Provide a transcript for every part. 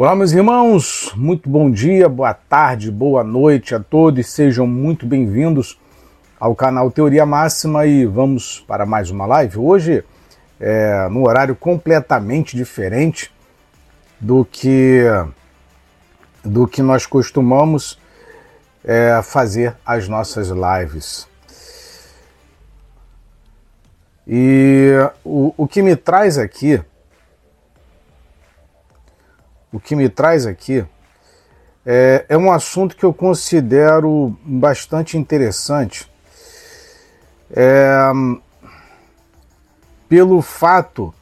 Olá, meus irmãos, muito bom dia, boa tarde, boa noite a todos, sejam muito bem-vindos ao canal Teoria Máxima e vamos para mais uma live. Hoje, é, num horário completamente diferente do que, do que nós costumamos é, fazer as nossas lives. E o, o que me traz aqui o que me traz aqui é, é um assunto que eu considero bastante interessante. É, pelo fato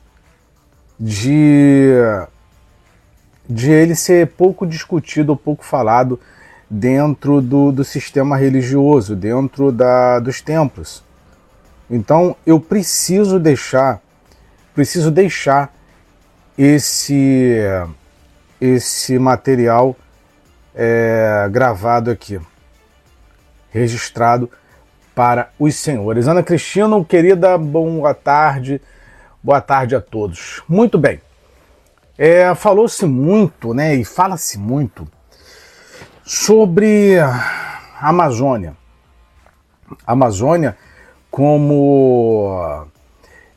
de, de ele ser pouco discutido, pouco falado dentro do, do sistema religioso, dentro da, dos templos. Então eu preciso deixar, preciso deixar esse esse material é, gravado aqui, registrado para os senhores. Ana Cristina, querida, boa tarde, boa tarde a todos. Muito bem, é, falou-se muito, né, e fala-se muito sobre a Amazônia. A Amazônia como,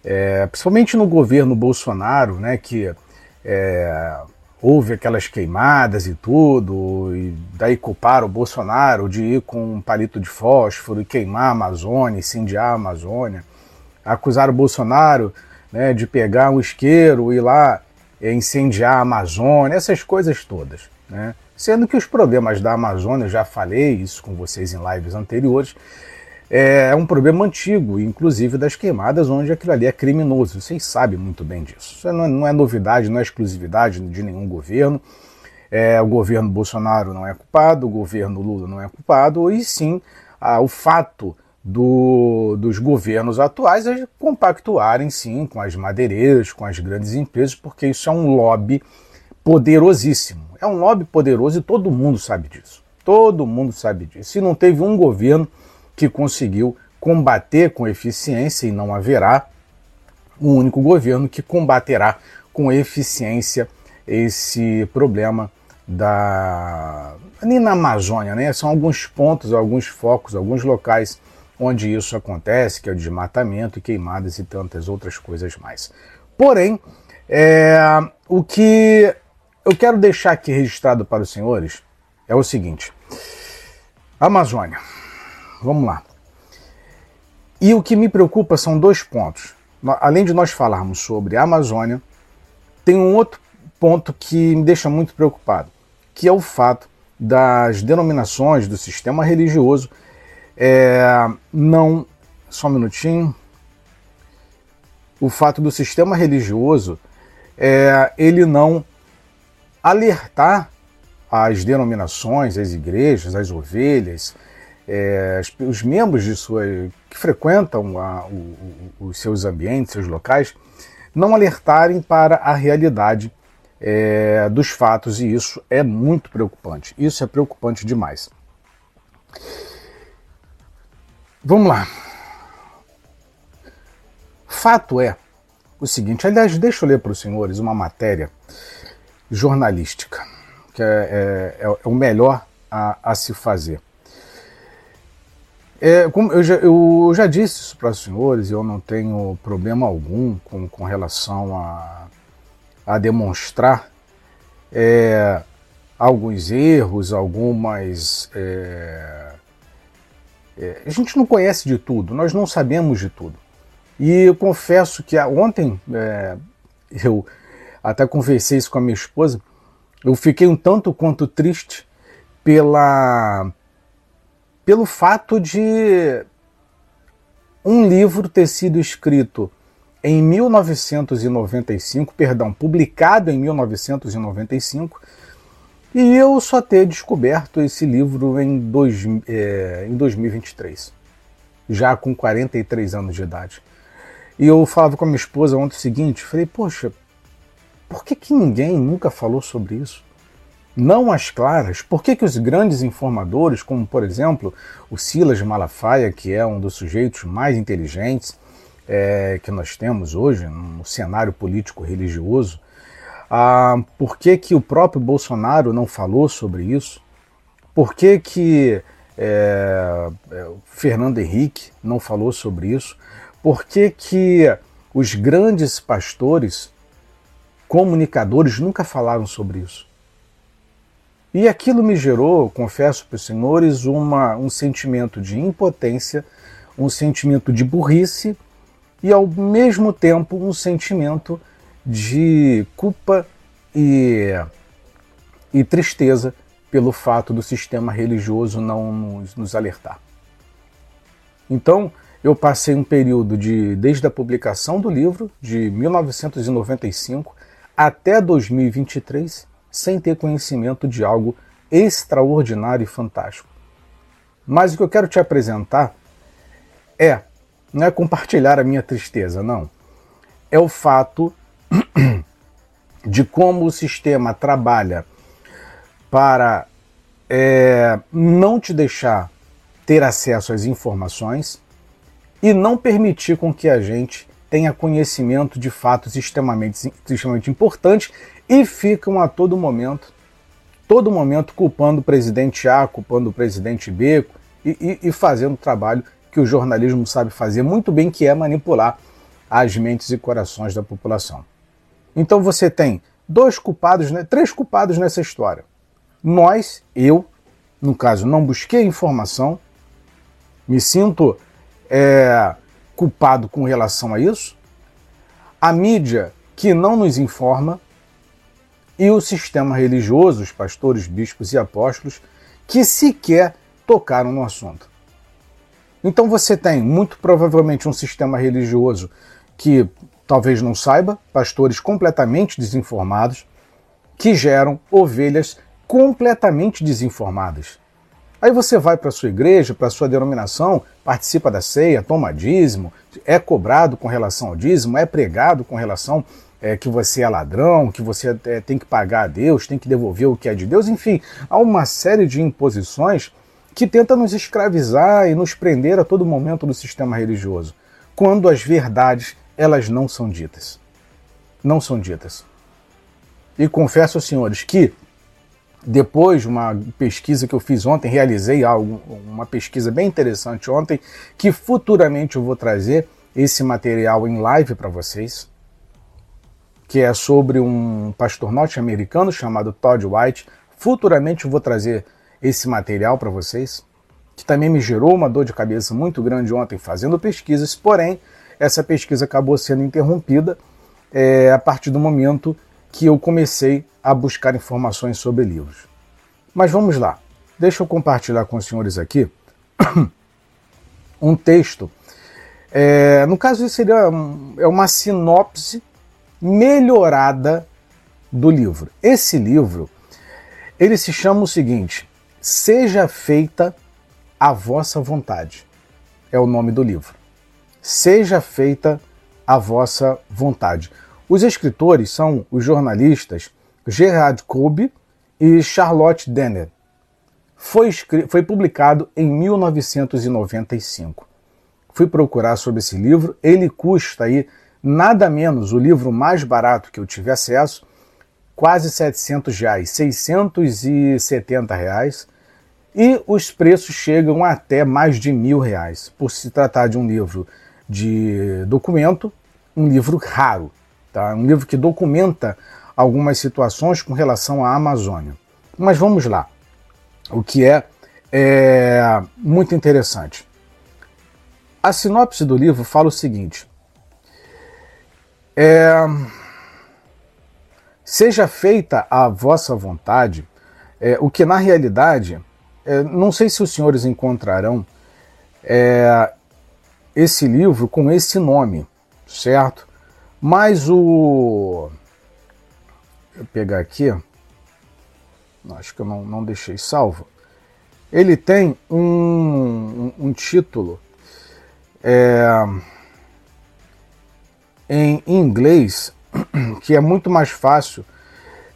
é, principalmente no governo Bolsonaro, né, que é, houve aquelas queimadas e tudo, e daí culparam o Bolsonaro de ir com um palito de fósforo e queimar a Amazônia, incendiar a Amazônia. Acusaram o Bolsonaro né, de pegar um isqueiro e ir lá é, incendiar a Amazônia, essas coisas todas. Né? Sendo que os problemas da Amazônia, eu já falei isso com vocês em lives anteriores, é um problema antigo, inclusive das queimadas, onde aquilo ali é criminoso. Vocês sabem muito bem disso. Isso não é, não é novidade, não é exclusividade de nenhum governo. É, o governo Bolsonaro não é culpado, o governo Lula não é culpado, e sim o fato do, dos governos atuais é compactuarem sim com as madeireiras, com as grandes empresas, porque isso é um lobby poderosíssimo. É um lobby poderoso e todo mundo sabe disso. Todo mundo sabe disso. Se não teve um governo que conseguiu combater com eficiência e não haverá um único governo que combaterá com eficiência esse problema da nem na Amazônia, né? São alguns pontos, alguns focos, alguns locais onde isso acontece, que é o desmatamento, queimadas e tantas outras coisas mais. Porém, é, o que eu quero deixar aqui registrado para os senhores é o seguinte: Amazônia vamos lá. E o que me preocupa são dois pontos. Além de nós falarmos sobre a Amazônia, tem um outro ponto que me deixa muito preocupado, que é o fato das denominações do sistema religioso é, não. Só um minutinho. O fato do sistema religioso é, ele não alertar as denominações, as igrejas, as ovelhas, é, os membros de sua, que frequentam a, o, os seus ambientes, seus locais, não alertarem para a realidade é, dos fatos, e isso é muito preocupante. Isso é preocupante demais. Vamos lá. Fato é o seguinte, aliás, deixa eu ler para os senhores uma matéria jornalística, que é, é, é o melhor a, a se fazer. É, eu, já, eu já disse isso para os senhores, eu não tenho problema algum com, com relação a, a demonstrar é, alguns erros, algumas. É, é, a gente não conhece de tudo, nós não sabemos de tudo. E eu confesso que ontem é, eu até conversei isso com a minha esposa, eu fiquei um tanto quanto triste pela pelo fato de um livro ter sido escrito em 1995, perdão, publicado em 1995, e eu só ter descoberto esse livro em, dois, é, em 2023, já com 43 anos de idade. E eu falava com a minha esposa ontem o seguinte, falei, poxa, por que, que ninguém nunca falou sobre isso? Não as claras, por que, que os grandes informadores, como por exemplo o Silas Malafaia, que é um dos sujeitos mais inteligentes é, que nós temos hoje no cenário político religioso, Ah, por que, que o próprio Bolsonaro não falou sobre isso? Por que, que é, é, Fernando Henrique não falou sobre isso? Por que, que os grandes pastores, comunicadores, nunca falaram sobre isso? E aquilo me gerou, confesso para os senhores, uma, um sentimento de impotência, um sentimento de burrice e, ao mesmo tempo, um sentimento de culpa e, e tristeza pelo fato do sistema religioso não nos, nos alertar. Então, eu passei um período de desde a publicação do livro, de 1995 até 2023, sem ter conhecimento de algo extraordinário e fantástico. Mas o que eu quero te apresentar é, não é compartilhar a minha tristeza, não. É o fato de como o sistema trabalha para é, não te deixar ter acesso às informações e não permitir com que a gente tenha conhecimento de fatos extremamente, extremamente importantes e ficam a todo momento, todo momento culpando o presidente A, culpando o presidente B e, e, e fazendo o trabalho que o jornalismo sabe fazer muito bem, que é manipular as mentes e corações da população. Então você tem dois culpados, né, três culpados nessa história. Nós, eu, no caso, não busquei informação, me sinto é, culpado com relação a isso. A mídia que não nos informa e o sistema religioso, os pastores, bispos e apóstolos, que sequer tocaram no assunto. Então você tem muito provavelmente um sistema religioso que talvez não saiba, pastores completamente desinformados, que geram ovelhas completamente desinformadas. Aí você vai para sua igreja, para sua denominação, participa da ceia, toma dízimo, é cobrado com relação ao dízimo, é pregado com relação é, que você é ladrão, que você é, tem que pagar a Deus, tem que devolver o que é de Deus, enfim, há uma série de imposições que tentam nos escravizar e nos prender a todo momento no sistema religioso, quando as verdades elas não são ditas. Não são ditas. E confesso aos senhores que, depois de uma pesquisa que eu fiz ontem, realizei algo, uma pesquisa bem interessante ontem, que futuramente eu vou trazer esse material em live para vocês, que é sobre um pastor norte-americano chamado Todd White. Futuramente eu vou trazer esse material para vocês, que também me gerou uma dor de cabeça muito grande ontem fazendo pesquisas, porém essa pesquisa acabou sendo interrompida é, a partir do momento que eu comecei a buscar informações sobre livros. Mas vamos lá, deixa eu compartilhar com os senhores aqui um texto. É, no caso, isso seria é uma sinopse melhorada do livro. Esse livro, ele se chama o seguinte: Seja feita a vossa vontade. É o nome do livro seja feita a vossa vontade. Os escritores são os jornalistas Gerard Kolbe e Charlotte Denner. Foi, foi publicado em 1995. Fui procurar sobre esse livro, ele custa aí nada menos, o livro mais barato que eu tive acesso, quase 700 reais, 670 reais, e os preços chegam até mais de mil reais, por se tratar de um livro de documento, um livro raro, tá? um livro que documenta algumas situações com relação à Amazônia. Mas vamos lá, o que é, é muito interessante. A sinopse do livro fala o seguinte: é, seja feita a vossa vontade, é, o que na realidade, é, não sei se os senhores encontrarão é, esse livro com esse nome, certo? Mas o. Vou pegar aqui. Acho que eu não, não deixei salvo. Ele tem um, um, um título é, em inglês que é muito mais fácil,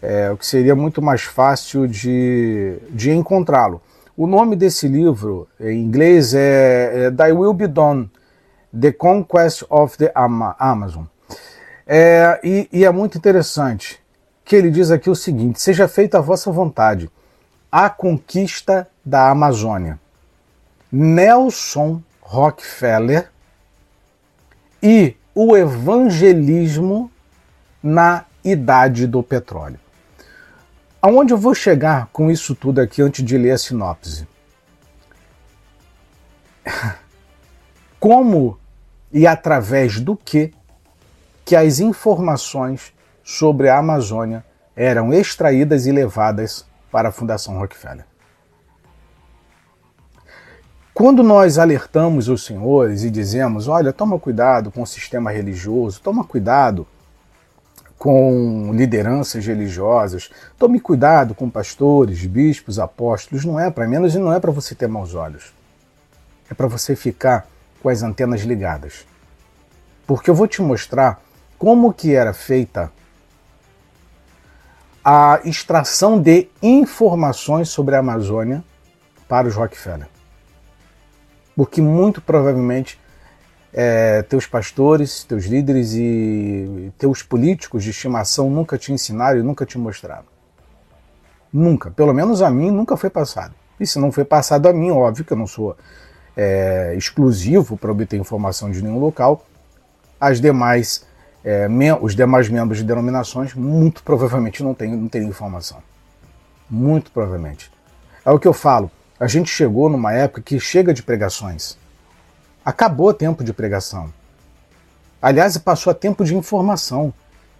é, o que seria muito mais fácil de, de encontrá-lo. O nome desse livro em inglês é, é Thy Will Be Done The Conquest of the Amazon. É, e, e, é muito interessante. que ele diz aqui o seguinte: seja feita a vossa vontade, a conquista da Amazônia. Nelson Rockefeller e o evangelismo na idade do petróleo. Aonde eu vou chegar com isso tudo aqui antes de ler a sinopse? Como e através do que que as informações sobre a Amazônia eram extraídas e levadas para a Fundação Rockefeller. Quando nós alertamos os senhores e dizemos: olha, toma cuidado com o sistema religioso, toma cuidado com lideranças religiosas, tome cuidado com pastores, bispos, apóstolos, não é para menos e não é para você ter maus olhos. É para você ficar com as antenas ligadas. Porque eu vou te mostrar como que era feita a extração de informações sobre a Amazônia para os Rockefeller. Porque muito provavelmente é, teus pastores, teus líderes e teus políticos de estimação nunca te ensinaram e nunca te mostraram. Nunca. Pelo menos a mim nunca foi passado. E se não foi passado a mim, óbvio que eu não sou é, exclusivo para obter informação de nenhum local, as demais é, os demais membros de denominações muito provavelmente não têm, não têm informação. Muito provavelmente. É o que eu falo. A gente chegou numa época que chega de pregações. Acabou tempo de pregação. Aliás, passou a tempo de informação.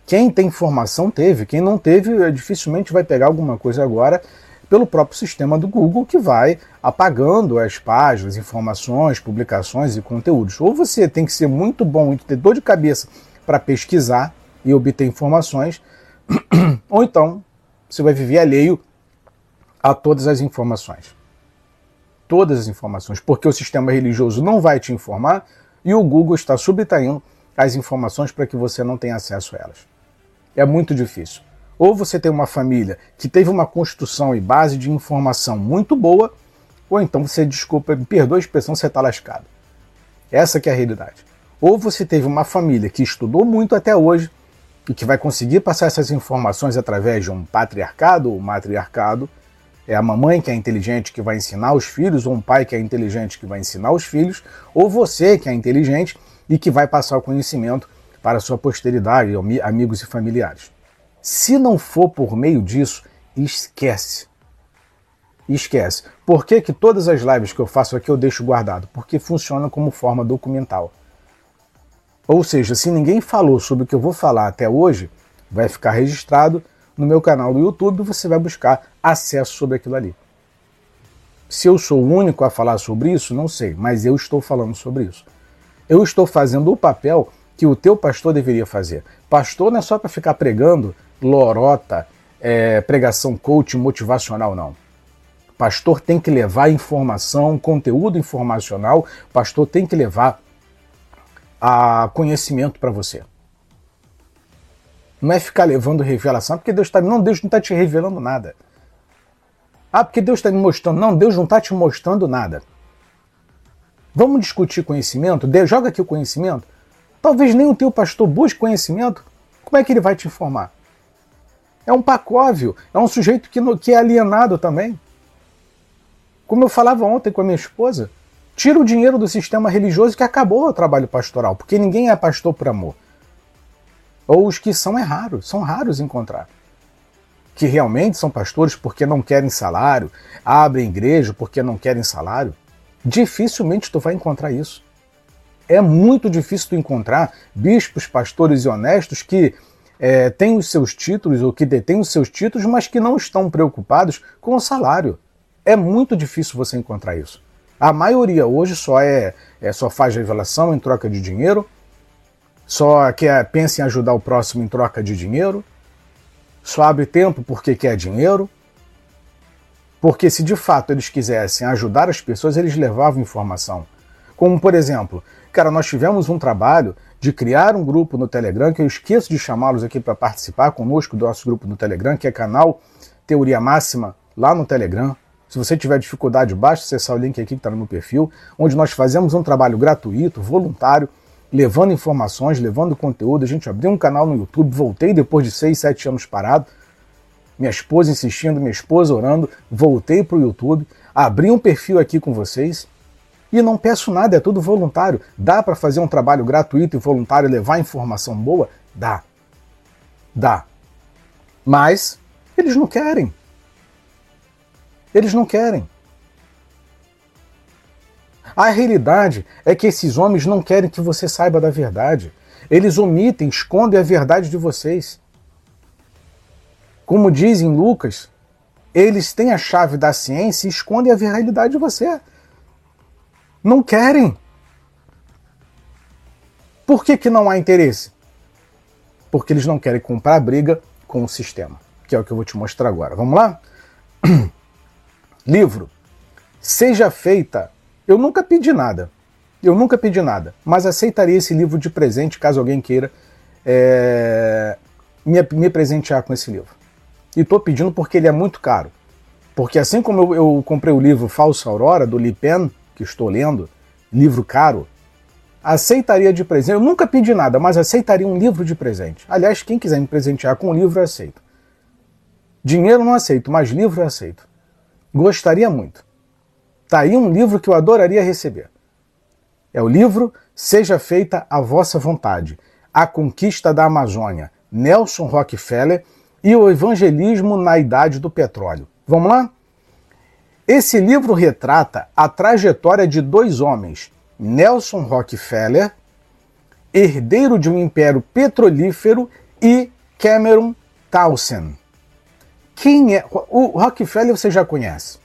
Quem tem informação teve, quem não teve dificilmente vai pegar alguma coisa agora pelo próprio sistema do Google que vai apagando as páginas, informações, publicações e conteúdos. Ou você tem que ser muito bom e ter dor de cabeça para pesquisar e obter informações, ou então você vai viver alheio a todas as informações. Todas as informações, porque o sistema religioso não vai te informar e o Google está subtraindo as informações para que você não tenha acesso a elas. É muito difícil. Ou você tem uma família que teve uma construção e base de informação muito boa, ou então você, desculpa, me perdoa a expressão, você está lascado. Essa que é a realidade. Ou você teve uma família que estudou muito até hoje e que vai conseguir passar essas informações através de um patriarcado ou matriarcado. É a mamãe que é inteligente que vai ensinar os filhos, ou um pai que é inteligente que vai ensinar os filhos, ou você que é inteligente e que vai passar o conhecimento para a sua posteridade, amigos e familiares. Se não for por meio disso, esquece. Esquece. Por que, que todas as lives que eu faço aqui eu deixo guardado? Porque funciona como forma documental. Ou seja, se ninguém falou sobre o que eu vou falar até hoje, vai ficar registrado no meu canal do YouTube você vai buscar acesso sobre aquilo ali. Se eu sou o único a falar sobre isso, não sei, mas eu estou falando sobre isso. Eu estou fazendo o papel que o teu pastor deveria fazer. Pastor não é só para ficar pregando lorota, é, pregação coach motivacional, não. Pastor tem que levar informação, conteúdo informacional, pastor tem que levar a conhecimento para você. Não é ficar levando revelação, porque Deus está. Não, Deus não está te revelando nada. Ah, porque Deus está me mostrando. Não, Deus não está te mostrando nada. Vamos discutir conhecimento? Deus joga aqui o conhecimento. Talvez nem o teu pastor busque conhecimento. Como é que ele vai te informar? É um pacóvio, é um sujeito que, que é alienado também. Como eu falava ontem com a minha esposa, Tira o dinheiro do sistema religioso que acabou o trabalho pastoral, porque ninguém é pastor por amor. Ou os que são é raro, são raros encontrar. Que realmente são pastores porque não querem salário, abrem igreja porque não querem salário. Dificilmente tu vai encontrar isso. É muito difícil tu encontrar bispos, pastores e honestos que é, têm os seus títulos ou que detêm os seus títulos, mas que não estão preocupados com o salário. É muito difícil você encontrar isso. A maioria hoje só é, é só faz revelação em troca de dinheiro, só quer pensa em ajudar o próximo em troca de dinheiro, só abre tempo porque quer dinheiro. Porque se de fato eles quisessem ajudar as pessoas, eles levavam informação. Como por exemplo, cara, nós tivemos um trabalho de criar um grupo no Telegram, que eu esqueço de chamá-los aqui para participar conosco do nosso grupo no Telegram, que é canal Teoria Máxima lá no Telegram. Se você tiver dificuldade, basta acessar o link aqui que está no meu perfil, onde nós fazemos um trabalho gratuito, voluntário, levando informações, levando conteúdo. A gente abriu um canal no YouTube, voltei depois de seis, sete anos parado. Minha esposa insistindo, minha esposa orando, voltei para o YouTube, abri um perfil aqui com vocês e não peço nada, é tudo voluntário. Dá para fazer um trabalho gratuito e voluntário, levar informação boa? Dá. Dá. Mas eles não querem. Eles não querem. A realidade é que esses homens não querem que você saiba da verdade. Eles omitem, escondem a verdade de vocês. Como diz em Lucas, eles têm a chave da ciência e escondem a realidade de você. Não querem. Por que, que não há interesse? Porque eles não querem comprar briga com o sistema, que é o que eu vou te mostrar agora. Vamos lá? Livro. Seja feita eu nunca pedi nada. Eu nunca pedi nada, mas aceitaria esse livro de presente caso alguém queira é, me, me presentear com esse livro. E estou pedindo porque ele é muito caro. Porque assim como eu, eu comprei o livro Falsa Aurora, do Li Pen, que estou lendo, livro caro, aceitaria de presente. Eu nunca pedi nada, mas aceitaria um livro de presente. Aliás, quem quiser me presentear com um livro, eu aceito. Dinheiro não aceito, mas livro eu aceito. Gostaria muito. Está aí um livro que eu adoraria receber. É o livro Seja Feita a Vossa Vontade, A Conquista da Amazônia, Nelson Rockefeller e o Evangelismo na Idade do Petróleo. Vamos lá? Esse livro retrata a trajetória de dois homens, Nelson Rockefeller, herdeiro de um império petrolífero, e Cameron Townsend. Quem é? O Rockefeller você já conhece.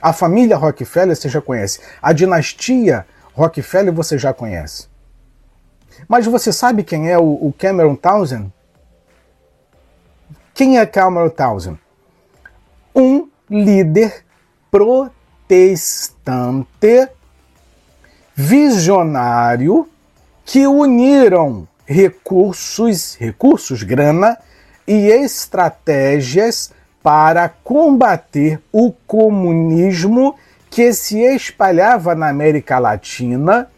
A família Rockefeller você já conhece. A dinastia Rockefeller você já conhece. Mas você sabe quem é o, Cameron Townsend? Quem é Cameron Townsend? Um líder protestante visionário que uniram recursos, recursos, grana e estratégias para combater o comunismo que se espalhava na América Latina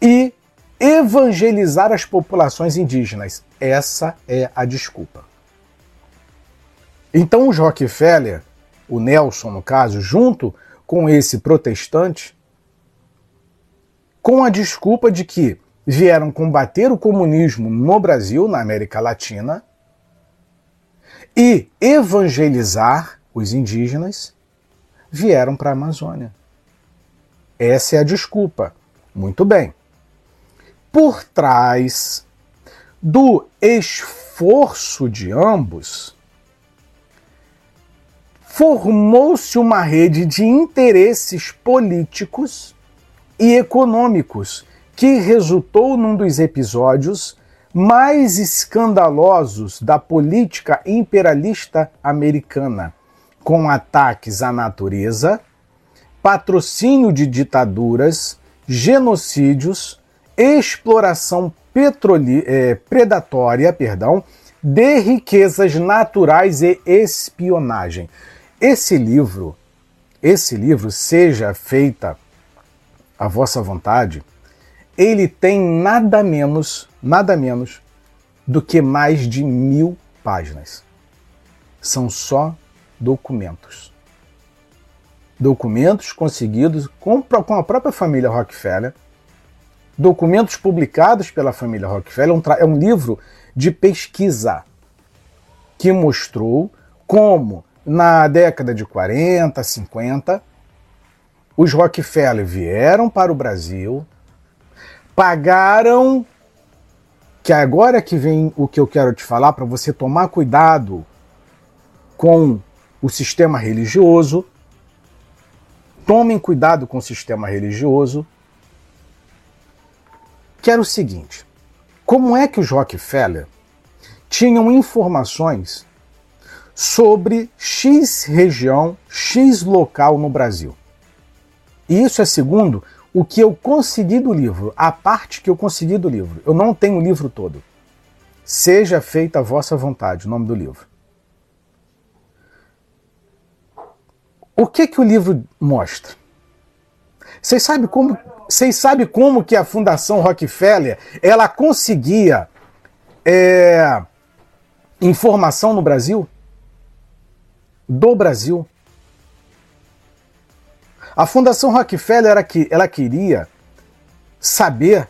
e evangelizar as populações indígenas. Essa é a desculpa. Então, os Rockefeller, o Nelson, no caso, junto com esse protestante, com a desculpa de que vieram combater o comunismo no Brasil, na América Latina, e evangelizar os indígenas, vieram para a Amazônia. Essa é a desculpa. Muito bem. Por trás do esforço de ambos, formou-se uma rede de interesses políticos e econômicos que resultou num dos episódios mais escandalosos da política imperialista americana, com ataques à natureza, patrocínio de ditaduras, genocídios, exploração é, predatória, perdão, de riquezas naturais e espionagem. Esse livro, esse livro seja feita a vossa vontade, ele tem nada menos, nada menos do que mais de mil páginas. São só documentos. Documentos conseguidos com, com a própria família Rockefeller, documentos publicados pela família Rockefeller. É um livro de pesquisa que mostrou como, na década de 40, 50, os Rockefeller vieram para o Brasil, pagaram. Que agora que vem o que eu quero te falar para você tomar cuidado com o sistema religioso. Tomem cuidado com o sistema religioso. Que era o seguinte: como é que os Rockefeller tinham informações sobre X região, X local no Brasil? E isso é segundo o que eu consegui do livro, a parte que eu consegui do livro. Eu não tenho o livro todo. Seja feita a vossa vontade, o nome do livro. O que que o livro mostra? Vocês sabem como, vocês sabem como que a Fundação Rockefeller ela conseguia é, informação no Brasil? Do Brasil. A Fundação Rockefeller era que ela queria saber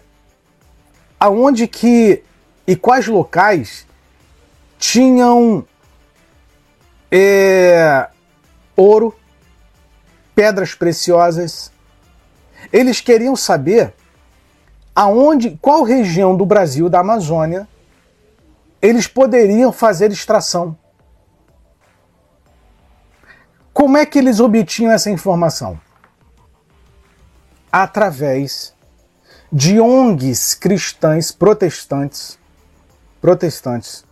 aonde que e quais locais tinham é, ouro, pedras preciosas. Eles queriam saber aonde, qual região do Brasil, da Amazônia, eles poderiam fazer extração. Como é que eles obtinham essa informação? Através de ONGs cristãs protestantes, protestantes,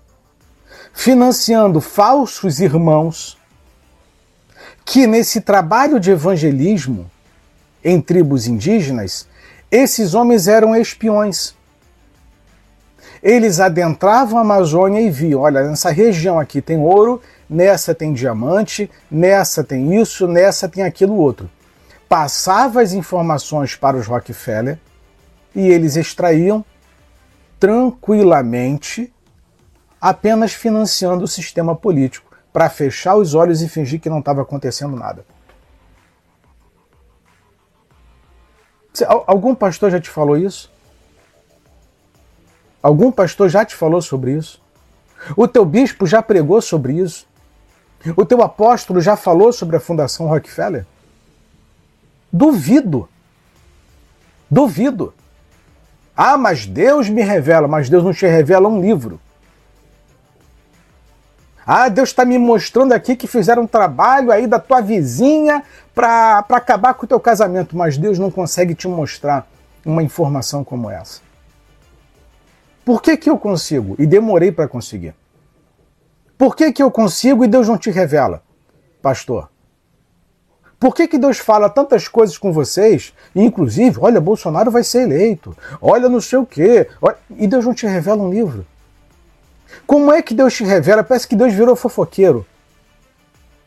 financiando falsos irmãos que nesse trabalho de evangelismo em tribos indígenas, esses homens eram espiões. Eles adentravam a Amazônia e viam: olha, nessa região aqui tem ouro, nessa tem diamante, nessa tem isso, nessa tem aquilo outro. Passava as informações para os Rockefeller e eles extraíam tranquilamente, apenas financiando o sistema político para fechar os olhos e fingir que não estava acontecendo nada. Algum pastor já te falou isso? Algum pastor já te falou sobre isso? O teu bispo já pregou sobre isso? O teu apóstolo já falou sobre a Fundação Rockefeller? Duvido. Duvido. Ah, mas Deus me revela, mas Deus não te revela um livro. Ah, Deus está me mostrando aqui que fizeram um trabalho aí da tua vizinha para acabar com o teu casamento, mas Deus não consegue te mostrar uma informação como essa. Por que, que eu consigo? E demorei para conseguir. Por que, que eu consigo e Deus não te revela, pastor? Por que, que Deus fala tantas coisas com vocês? Inclusive, olha, Bolsonaro vai ser eleito. Olha, não sei o quê. Olha, e Deus não te revela um livro. Como é que Deus te revela? Parece que Deus virou fofoqueiro.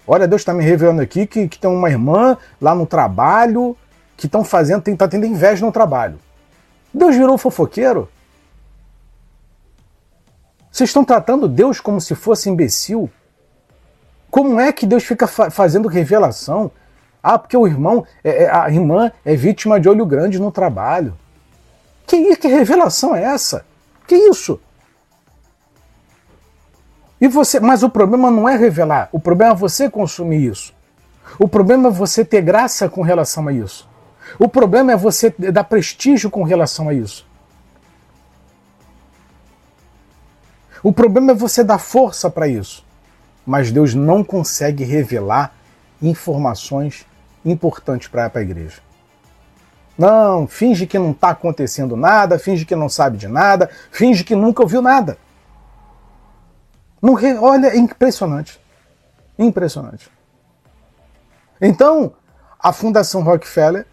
Olha, Deus está me revelando aqui que, que tem uma irmã lá no trabalho que estão fazendo, está tendo inveja no trabalho. Deus virou fofoqueiro? Vocês estão tratando Deus como se fosse imbecil? Como é que Deus fica fa fazendo revelação? Ah, porque o irmão, é, é, a irmã é vítima de olho grande no trabalho. Que, que revelação é essa? Que isso? E você, mas o problema não é revelar, o problema é você consumir isso. O problema é você ter graça com relação a isso. O problema é você dar prestígio com relação a isso. O problema é você dar força para isso. Mas Deus não consegue revelar informações importantes para a igreja. Não, finge que não está acontecendo nada, finge que não sabe de nada, finge que nunca ouviu nada. Não, olha, é impressionante. Impressionante. Então, a Fundação Rockefeller,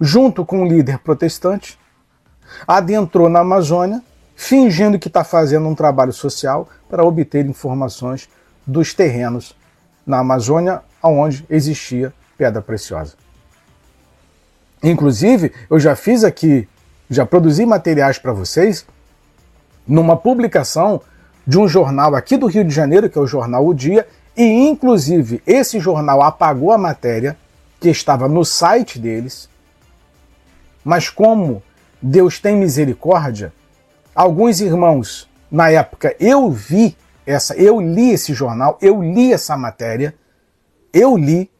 junto com um líder protestante, adentrou na Amazônia, fingindo que está fazendo um trabalho social para obter informações dos terrenos na Amazônia, onde existia pedra preciosa. Inclusive, eu já fiz aqui, já produzi materiais para vocês numa publicação de um jornal aqui do Rio de Janeiro, que é o jornal O Dia, e inclusive esse jornal apagou a matéria que estava no site deles. Mas como Deus tem misericórdia, alguns irmãos, na época eu vi essa, eu li esse jornal, eu li essa matéria, eu li,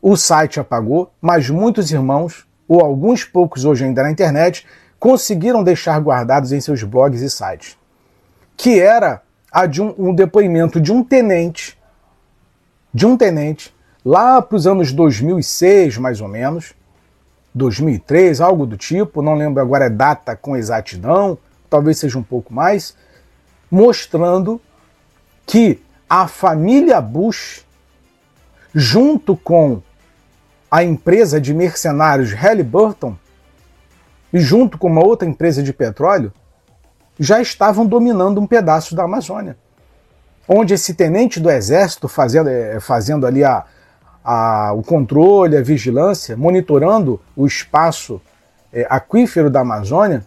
o site apagou, mas muitos irmãos, ou alguns poucos hoje ainda na internet, conseguiram deixar guardados em seus blogs e sites que era a de um, um depoimento de um tenente, de um tenente, lá para os anos 2006, mais ou menos, 2003, algo do tipo, não lembro agora a data com exatidão, talvez seja um pouco mais, mostrando que a família Bush, junto com a empresa de mercenários Halliburton, e junto com uma outra empresa de petróleo, já estavam dominando um pedaço da Amazônia. Onde esse tenente do exército, fazendo, eh, fazendo ali a, a, o controle, a vigilância, monitorando o espaço é, aquífero da Amazônia,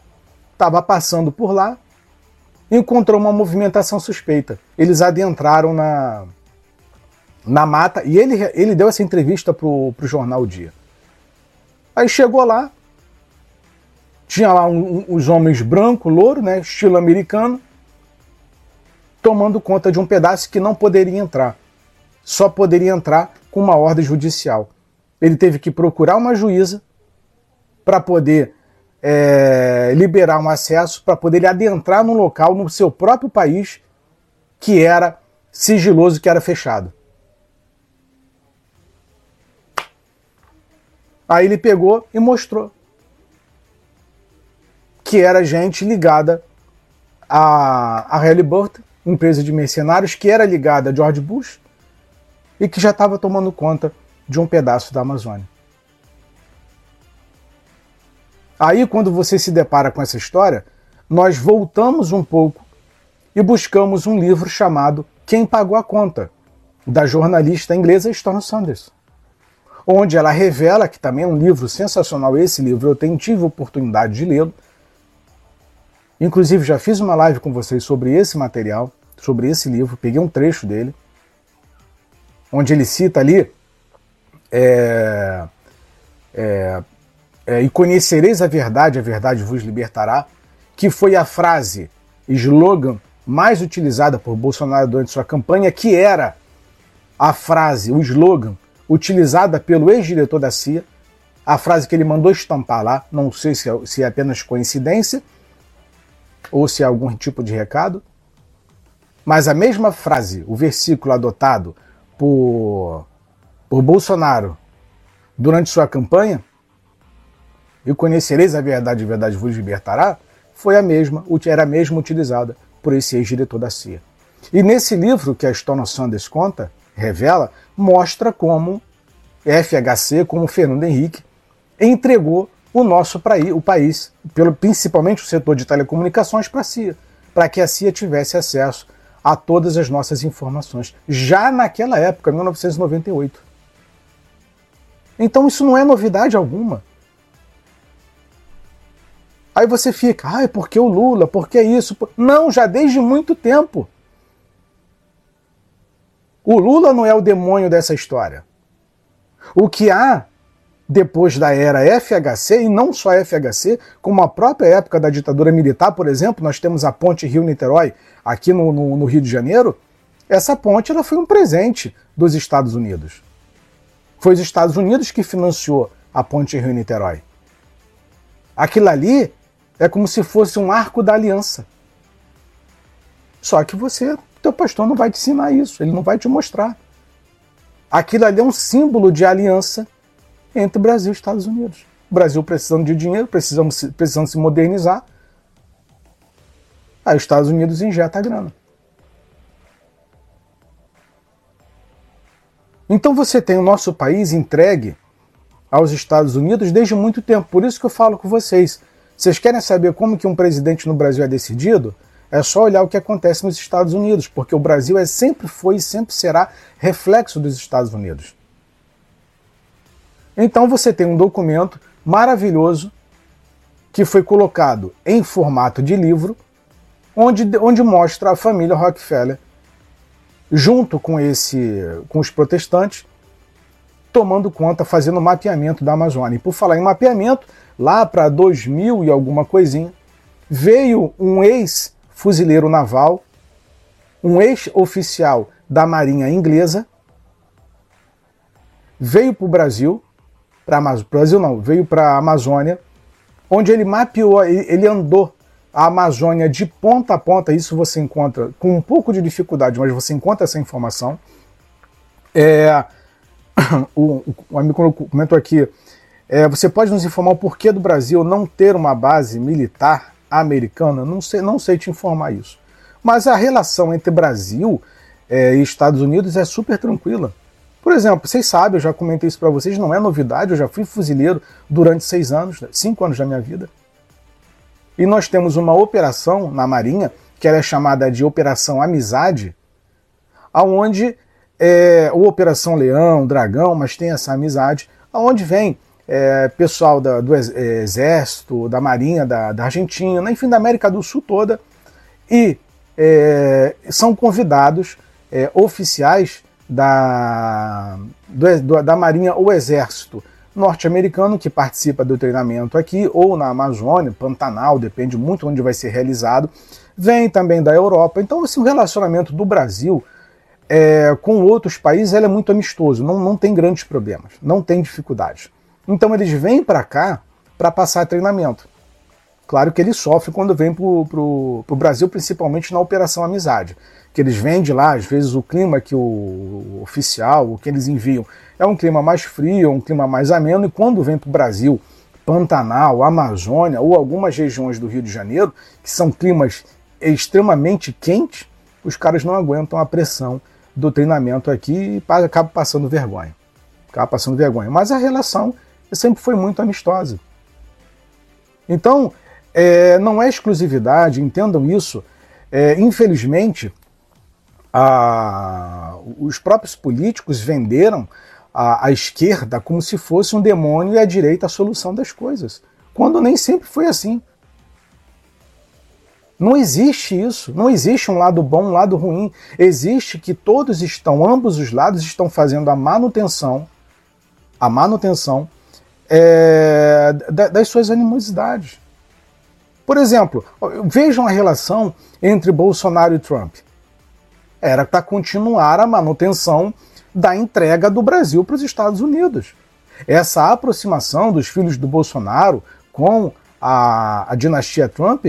estava passando por lá e encontrou uma movimentação suspeita. Eles adentraram na, na mata e ele, ele deu essa entrevista para o jornal Dia. Aí chegou lá, tinha lá um, um, os homens branco, louro, né, estilo americano, tomando conta de um pedaço que não poderia entrar. Só poderia entrar com uma ordem judicial. Ele teve que procurar uma juíza para poder é, liberar um acesso, para poder adentrar num local no seu próprio país que era sigiloso, que era fechado. Aí ele pegou e mostrou que era gente ligada a, a Halliburton, empresa de mercenários, que era ligada a George Bush e que já estava tomando conta de um pedaço da Amazônia. Aí, quando você se depara com essa história, nós voltamos um pouco e buscamos um livro chamado Quem Pagou a Conta, da jornalista inglesa Storm Sanders, onde ela revela, que também é um livro sensacional, esse livro eu tenho, tive oportunidade de lê-lo, Inclusive, já fiz uma live com vocês sobre esse material, sobre esse livro, peguei um trecho dele, onde ele cita ali. É, é, é, e conhecereis a verdade, a verdade vos libertará, que foi a frase, slogan mais utilizada por Bolsonaro durante sua campanha, que era a frase, o slogan utilizada pelo ex-diretor da CIA, a frase que ele mandou estampar lá, não sei se é, se é apenas coincidência, ou se há algum tipo de recado. Mas a mesma frase, o versículo adotado por, por Bolsonaro durante sua campanha, e conhecereis a verdade, a verdade vos libertará, foi a mesma, era a mesma utilizada por esse ex-diretor da CIA. E nesse livro que a Stone Sanders conta, revela, mostra como FHC, como Fernando Henrique, entregou o nosso o país, pelo, principalmente o setor de telecomunicações, para a CIA, para que a CIA tivesse acesso a todas as nossas informações, já naquela época, 1998. Então isso não é novidade alguma. Aí você fica, ai, por que o Lula? Por que isso? Não, já desde muito tempo. O Lula não é o demônio dessa história. O que há depois da era FHC, e não só FHC, como a própria época da ditadura militar, por exemplo, nós temos a ponte Rio-Niterói aqui no, no, no, Rio de Janeiro, essa ponte ela foi um presente dos Estados Unidos. Foi os Estados Unidos que financiou a ponte Rio-Niterói. Aquilo ali é como se fosse um arco da aliança. Só que você, teu pastor não vai te ensinar isso, ele não vai te mostrar. Aquilo ali é um símbolo de aliança entre Brasil e Estados Unidos. O Brasil precisando de dinheiro, precisando, precisando se modernizar. Aí os Estados Unidos injeta a grana. Então você tem o nosso país entregue aos Estados Unidos desde muito tempo. Por isso que eu falo com vocês. Vocês querem saber como que um presidente no Brasil é decidido? É só olhar o que acontece nos Estados Unidos, porque o Brasil é sempre foi e sempre será reflexo dos Estados Unidos. Então você tem um documento maravilhoso que foi colocado em formato de livro, onde, onde mostra a família Rockefeller junto com esse com os protestantes tomando conta, fazendo mapeamento da Amazônia. E por falar em mapeamento, lá para 2000 e alguma coisinha, veio um ex-fuzileiro naval, um ex-oficial da Marinha Inglesa, veio para o Brasil, para Amazônia, Brasil não, veio para a Amazônia, onde ele mapeou, ele andou a Amazônia de ponta a ponta, isso você encontra com um pouco de dificuldade, mas você encontra essa informação. É, o, o amigo comentou aqui, é, você pode nos informar o porquê do Brasil não ter uma base militar americana? Não sei, não sei te informar isso. Mas a relação entre Brasil é, e Estados Unidos é super tranquila. Por exemplo, vocês sabem, eu já comentei isso para vocês, não é novidade, eu já fui fuzileiro durante seis anos, cinco anos da minha vida. E nós temos uma operação na Marinha, que ela é chamada de Operação Amizade, aonde é, ou Operação Leão, Dragão, mas tem essa amizade, aonde vem é, pessoal da, do é, Exército, da Marinha da, da, Argentina, enfim, da América do Sul toda, e é, são convidados é, oficiais da, do, da Marinha ou Exército norte-americano que participa do treinamento aqui, ou na Amazônia, Pantanal, depende muito onde vai ser realizado, vem também da Europa. Então, assim, o relacionamento do Brasil é, com outros países é muito amistoso, não, não tem grandes problemas, não tem dificuldades. Então eles vêm para cá para passar treinamento. Claro que ele sofre quando vem para o Brasil, principalmente na Operação Amizade. Que eles vêm de lá, às vezes o clima que o oficial, o que eles enviam, é um clima mais frio, um clima mais ameno, e quando vem para o Brasil, Pantanal, Amazônia ou algumas regiões do Rio de Janeiro, que são climas extremamente quentes, os caras não aguentam a pressão do treinamento aqui e acaba passando vergonha. Acaba passando vergonha. Mas a relação sempre foi muito amistosa. Então, é, não é exclusividade, entendam isso. É, infelizmente, a, os próprios políticos venderam a, a, esquerda como se fosse um demônio e a direita a solução das coisas, quando nem sempre foi assim. Não existe isso. Não existe um lado bom, um lado ruim. Existe que todos estão, ambos os lados estão fazendo a manutenção, a manutenção é, das suas animosidades. Por exemplo, vejam a relação entre Bolsonaro e Trump. Era para continuar a manutenção da entrega do Brasil para os Estados Unidos. Essa aproximação dos filhos do Bolsonaro com a, a dinastia Trump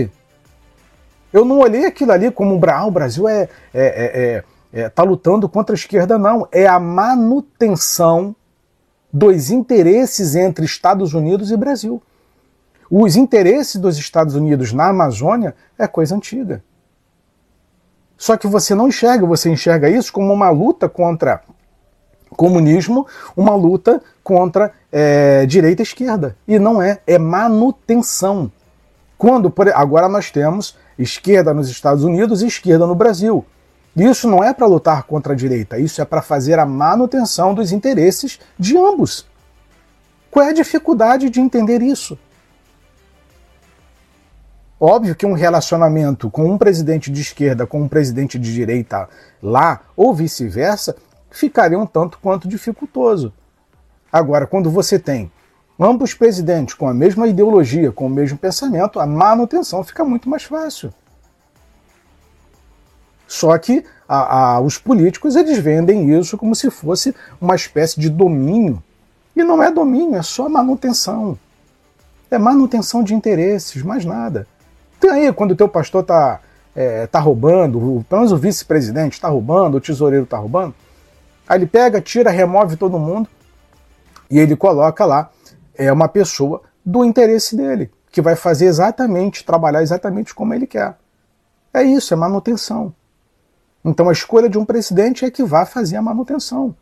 eu não olhei aquilo ali como ah, o Brasil é, é, é, é, tá lutando contra a esquerda, não. É a manutenção dos interesses entre Estados Unidos e Brasil. Os interesses dos Estados Unidos na Amazônia é coisa antiga. Só que você não enxerga, você enxerga isso como uma luta contra comunismo, uma luta contra é, direita e esquerda. E não é, é manutenção. Quando, por, agora nós temos esquerda nos Estados Unidos e esquerda no Brasil. Isso não é para lutar contra a direita, isso é para fazer a manutenção dos interesses de ambos. Qual é a dificuldade de entender isso? Óbvio que um relacionamento com um presidente de esquerda com um presidente de direita lá, ou vice-versa, ficaria um tanto quanto dificultoso. Agora, quando você tem ambos presidentes com a mesma ideologia, com o mesmo pensamento, a manutenção fica muito mais fácil. Só que a, a, os políticos eles vendem isso como se fosse uma espécie de domínio. E não é domínio, é só manutenção. É manutenção de interesses, mais nada. Tem aí, quando o teu pastor está é, tá roubando, pelo menos o vice-presidente está roubando, o tesoureiro está roubando, aí ele pega, tira, remove todo mundo e ele coloca lá é uma pessoa do interesse dele, que vai fazer exatamente, trabalhar exatamente como ele quer. É isso, é manutenção. Então a escolha de um presidente é que vai fazer a manutenção.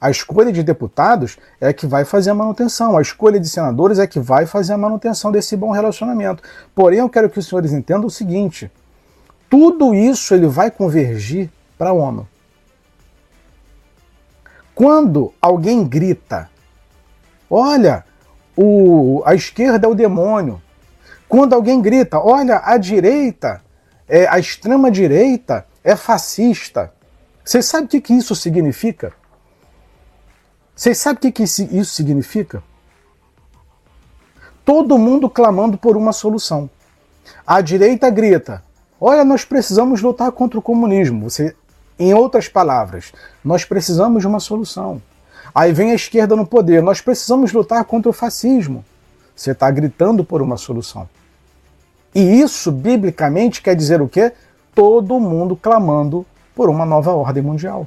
A escolha de deputados é que vai fazer a manutenção. A escolha de senadores é que vai fazer a manutenção desse bom relacionamento. Porém, eu quero que os senhores entendam o seguinte: tudo isso ele vai convergir para a ONU. Quando alguém grita Olha, o, a esquerda é o demônio. Quando alguém grita, olha, a direita, é, a extrema-direita é fascista. Vocês sabem o que, que isso significa? Vocês sabem o que, que isso significa? Todo mundo clamando por uma solução. A direita grita: olha, nós precisamos lutar contra o comunismo. Você, em outras palavras, nós precisamos de uma solução. Aí vem a esquerda no poder. Nós precisamos lutar contra o fascismo. Você está gritando por uma solução. E isso, biblicamente, quer dizer o quê? Todo mundo clamando por uma nova ordem mundial.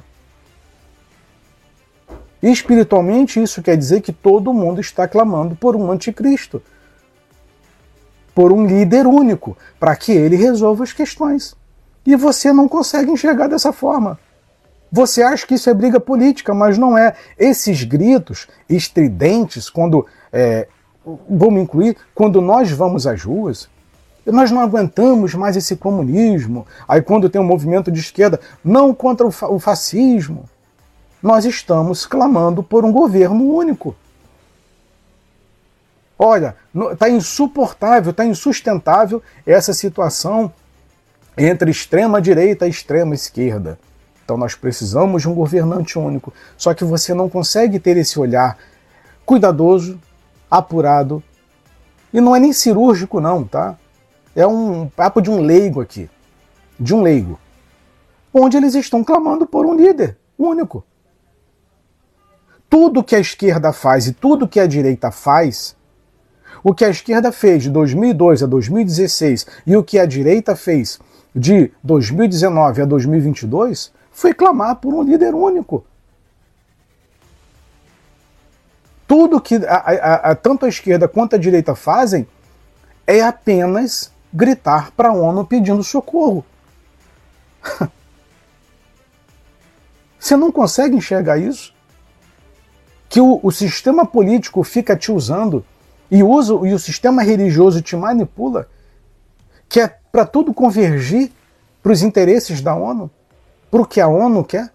E espiritualmente, isso quer dizer que todo mundo está clamando por um anticristo, por um líder único, para que ele resolva as questões. E você não consegue enxergar dessa forma. Você acha que isso é briga política, mas não é. Esses gritos estridentes, quando. É, vamos incluir, quando nós vamos às ruas, nós não aguentamos mais esse comunismo. Aí, quando tem um movimento de esquerda, não contra o fascismo. nós estamos clamando por um governo único. Olha, está insuportável, está insustentável essa situação entre extrema direita e extrema esquerda. Então nós precisamos de um governante único. Só que você não consegue ter esse olhar cuidadoso, apurado, e não é nem cirúrgico não, tá? É um papo de um leigo aqui, de um leigo, onde eles estão clamando por um líder único. Tudo que a esquerda faz e tudo que a direita faz o que a esquerda fez de 2002 a 2016 e o que a direita fez de 2019 a 2022 foi clamar por um líder único. Tudo que a, a, a, tanto a esquerda quanto a direita fazem é apenas gritar para a ONU pedindo socorro. Você não consegue enxergar isso? Que o, o sistema político fica te usando e, usa, e o sistema religioso te manipula, que é para tudo convergir para os interesses da ONU, para o que a ONU quer.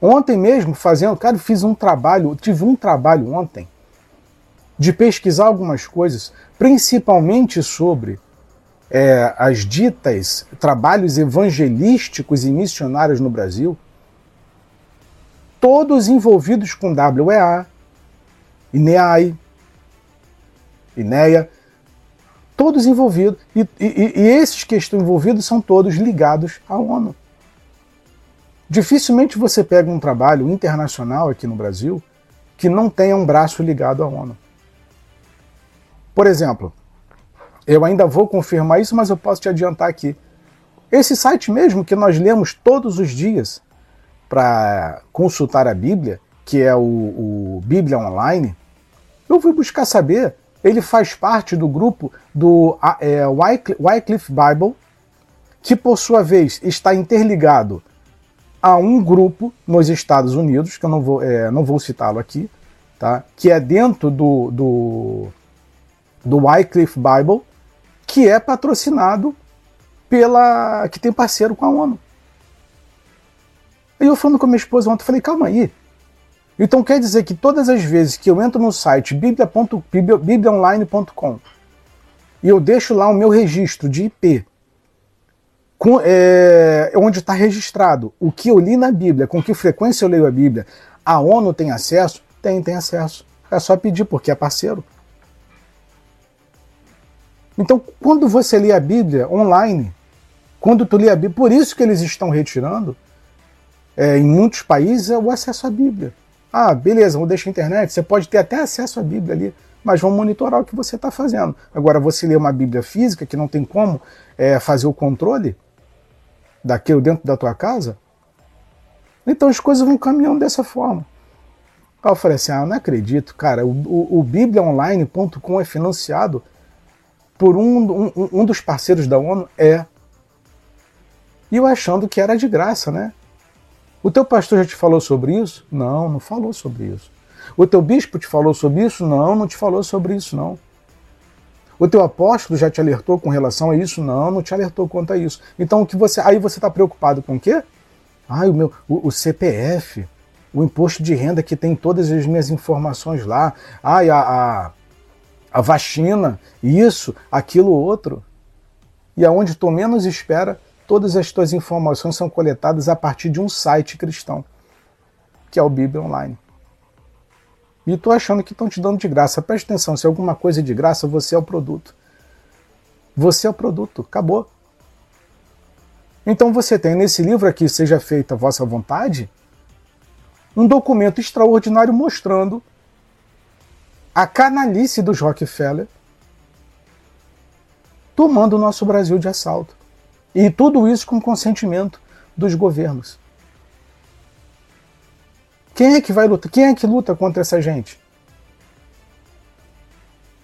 Ontem mesmo, fazendo, cara, fiz um trabalho, tive um trabalho ontem de pesquisar algumas coisas, principalmente sobre é, as ditas trabalhos evangelísticos e missionários no Brasil todos envolvidos com WEA, INEAI, INEA, todos envolvidos. E, e, e, esses que estão envolvidos são todos ligados à ONU. Dificilmente você pega um trabalho internacional aqui no Brasil que não tenha um braço ligado à ONU. Por exemplo, eu ainda vou confirmar isso, mas eu posso te adiantar aqui. Esse site mesmo que nós lemos todos os dias, para consultar a Bíblia, que é o, o Bíblia Online, eu fui buscar saber. Ele faz parte do grupo do é, Wycliffe Bible, que por sua vez está interligado a um grupo nos Estados Unidos, que eu não vou, é, não vou citá-lo aqui, tá? que é dentro do, do, do Wycliffe Bible, que é patrocinado pela. que tem parceiro com a ONU. E eu falando com a minha esposa ontem, falei, calma aí. Então quer dizer que todas as vezes que eu entro no site bibliaonline.com e eu deixo lá o meu registro de IP, com, é, onde está registrado o que eu li na Bíblia, com que frequência eu leio a Bíblia, a ONU tem acesso? Tem, tem acesso. É só pedir, porque é parceiro. Então, quando você lê a Bíblia online, quando tu lê a Bíblia, por isso que eles estão retirando é, em muitos países é o acesso à Bíblia. Ah, beleza, vou deixar a internet. Você pode ter até acesso à Bíblia ali, mas vão monitorar o que você está fazendo. Agora, você lê uma Bíblia física que não tem como é, fazer o controle daquilo dentro da tua casa, então as coisas vão caminhando dessa forma. Aí eu falei assim: ah, não acredito, cara. O, o, o BíbliaOnline.com é financiado por um, um, um dos parceiros da ONU? É. E eu achando que era de graça, né? O teu pastor já te falou sobre isso? Não, não falou sobre isso. O teu bispo te falou sobre isso? Não, não te falou sobre isso, não. O teu apóstolo já te alertou com relação a isso? Não, não te alertou quanto a isso. Então o que você, aí você está preocupado com o quê? Ai, o meu, o, o, CPF, o imposto de renda que tem todas as minhas informações lá. Ai, a, a, a vacina, isso, aquilo, outro. E aonde tu menos espera, todas as tuas informações são coletadas a partir de um site cristão, que é o Bíblia Online. E tu achando que estão te dando de graça. Preste atenção, se alguma coisa é de graça, você é o produto. Você é o produto, acabou. Então você tem nesse livro aqui, Seja Feita a Vossa Vontade, um documento extraordinário mostrando a canalice dos Rockefeller tomando o nosso Brasil de assalto. E tudo isso com consentimento dos governos. Quem é que vai lutar? Quem é que luta contra essa gente?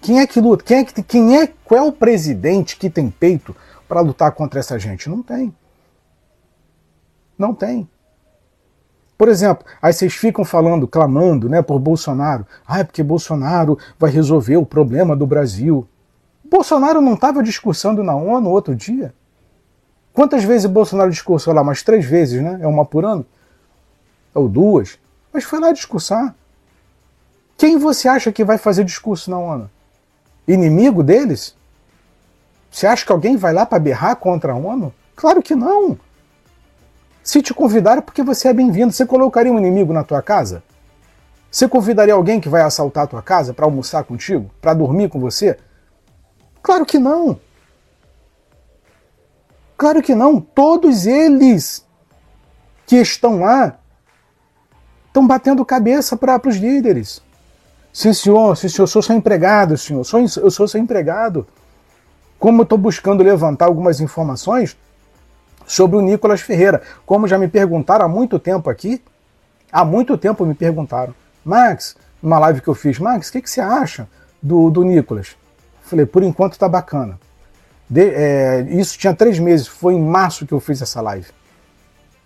Quem é que luta? Quem é que quem é qual é o presidente que tem peito para lutar contra essa gente? Não tem. Não tem. Por exemplo, aí vocês ficam falando, clamando, né, por Bolsonaro. Ah, é porque Bolsonaro vai resolver o problema do Brasil. Bolsonaro não estava discursando na ONU outro dia? Quantas vezes Bolsonaro discursou lá? Umas três vezes, né? É uma por ano? Ou duas? Mas foi lá discursar. Quem você acha que vai fazer discurso na ONU? Inimigo deles? Você acha que alguém vai lá para berrar contra a ONU? Claro que não. Se te convidaram, porque você é bem-vindo. Você colocaria um inimigo na tua casa? Você convidaria alguém que vai assaltar a tua casa para almoçar contigo? Para dormir com você? Claro que não. Claro que não. Todos eles que estão lá estão batendo cabeça para os líderes. Sim, senhor, sim, senhor, eu sou seu empregado, senhor, eu sou seu empregado. Como eu estou buscando levantar algumas informações, sobre o Nicolas Ferreira. Como já me perguntaram há muito tempo aqui, há muito tempo me perguntaram, Max, numa live que eu fiz, Max, o que, que você acha do, do Nicolas? Falei, por enquanto tá bacana. De, é, isso tinha três meses, foi em março que eu fiz essa live.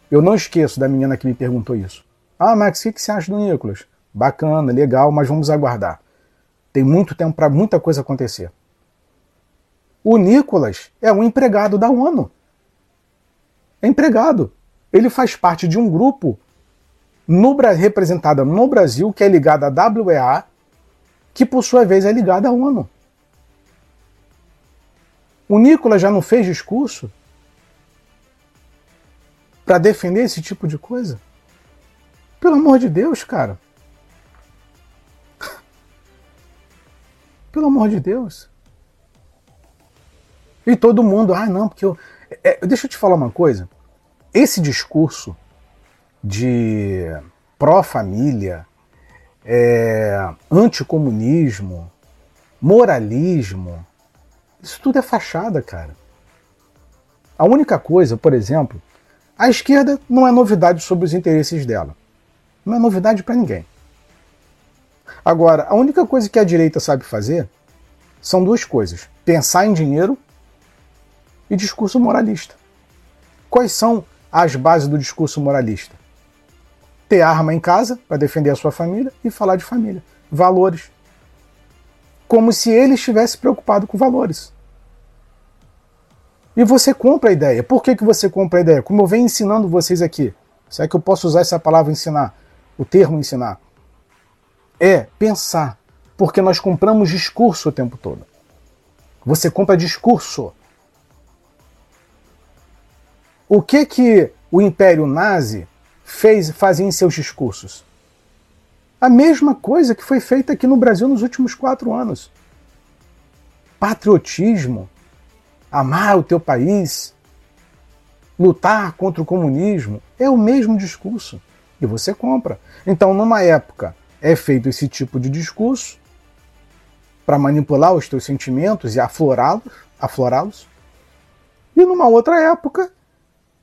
Eu não esqueço da menina que me perguntou isso. Ah, Max, o que, que você acha do Nicolas? Bacana, legal, mas vamos aguardar. Tem muito tempo para muita coisa acontecer. O Nicolas é um empregado da ONU é empregado. Ele faz parte de um grupo no, representada no Brasil que é ligada à WEA, que por sua vez é ligada à ONU. O Nicolas já não fez discurso para defender esse tipo de coisa? Pelo amor de Deus, cara. Pelo amor de Deus. E todo mundo, ah, não, porque eu, é, deixa eu te falar uma coisa. Esse discurso de pró-família, é, anticomunismo, moralismo, isso tudo é fachada, cara. A única coisa, por exemplo, a esquerda não é novidade sobre os interesses dela. Não é novidade para ninguém. Agora, a única coisa que a direita sabe fazer são duas coisas: pensar em dinheiro e discurso moralista. Quais são as bases do discurso moralista? Ter arma em casa para defender a sua família e falar de família. Valores. Como se ele estivesse preocupado com valores. E você compra a ideia. Por que, que você compra a ideia? Como eu venho ensinando vocês aqui. Será que eu posso usar essa palavra ensinar? O termo ensinar. É pensar. Porque nós compramos discurso o tempo todo. Você compra discurso. O que que o Império Nazi fez, fazia em seus discursos? A mesma coisa que foi feita aqui no Brasil nos últimos quatro anos. Patriotismo, amar o teu país, lutar contra o comunismo, é o mesmo discurso. E você compra. Então, numa época, é feito esse tipo de discurso para manipular os teus sentimentos e aflorá-los, aflorá-los. E numa outra época,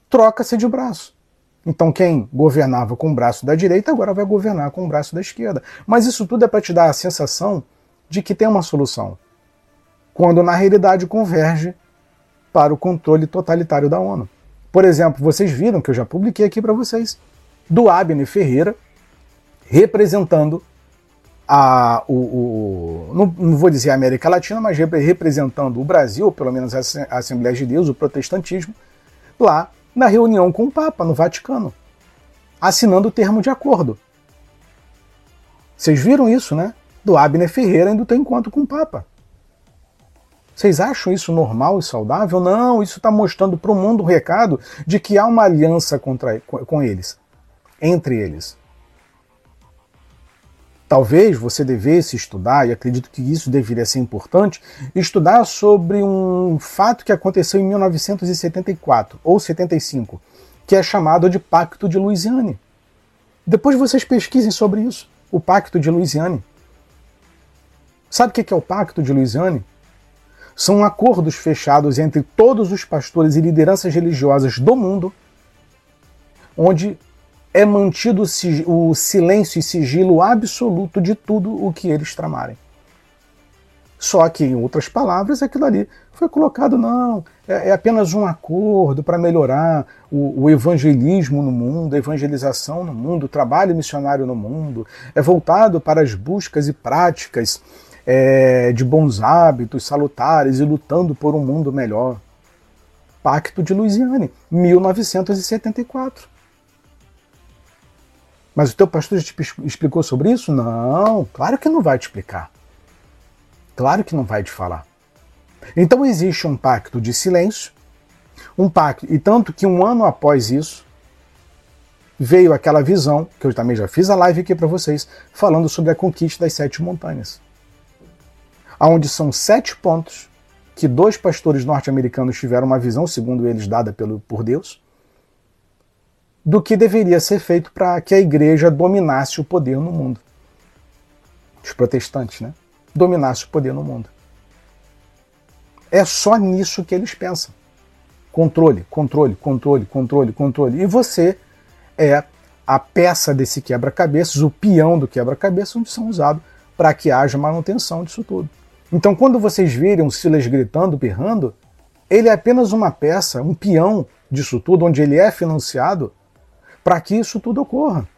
troca-se de braço. Então quem governava com o braço da direita agora vai governar com o braço da esquerda. Mas isso tudo é para te dar a sensação de que tem uma solução, quando na realidade converge para o controle totalitário da ONU. Por exemplo, vocês viram que eu já publiquei aqui para vocês do Abner Ferreira representando a, o, o não, não, vou dizer a América Latina, mas representando o Brasil, pelo menos a Assembleia de Deus, o protestantismo, lá na reunião com o Papa, no Vaticano, assinando o termo de acordo. Vocês viram isso, né? Do Abner Ferreira indo ter encontro com o Papa. Vocês acham isso normal e saudável? Não, isso está mostrando para o mundo o recado de que há uma aliança contra, com eles, entre eles. Talvez você devesse estudar, e acredito que isso deveria ser importante, estudar sobre um fato que aconteceu em 1974 ou 75, que é chamado de Pacto de Louisiane. Depois vocês pesquisem sobre isso, o Pacto de Louisiane. Sabe o que é o Pacto de Louisiane? São acordos fechados entre todos os pastores e lideranças religiosas do mundo, onde é mantido o silêncio e sigilo absoluto de tudo o que eles tramarem. Só que, em outras palavras, aquilo ali foi colocado, não, é, é apenas um acordo para melhorar o, o, evangelismo no mundo, a evangelização no mundo, o trabalho missionário no mundo, é voltado para as buscas e práticas é, de bons hábitos salutares e lutando por um mundo melhor. Pacto de Louisiana, 1974. Mas o teu pastor já te explicou sobre isso? Não, claro que não vai te explicar. Claro que não vai te falar. Então existe um pacto de silêncio, um pacto, e tanto que um ano após isso, veio aquela visão, que eu também já fiz a live aqui para vocês, falando sobre a conquista das sete montanhas. Onde são sete pontos que dois pastores norte-americanos tiveram uma visão, segundo eles, dada pelo, por Deus, do que deveria ser feito para que a igreja dominasse o poder no mundo. Os protestantes, né? Dominasse o poder no mundo. É só nisso que eles pensam. Controle, controle, controle, controle, controle. E você é a peça desse quebra-cabeças, o peão do quebra-cabeças, onde são usados para que haja manutenção disso tudo. Então, quando vocês virem o Silas gritando, berrando, ele é apenas uma peça, um peão disso tudo, onde ele é financiado para que isso tudo ocorra.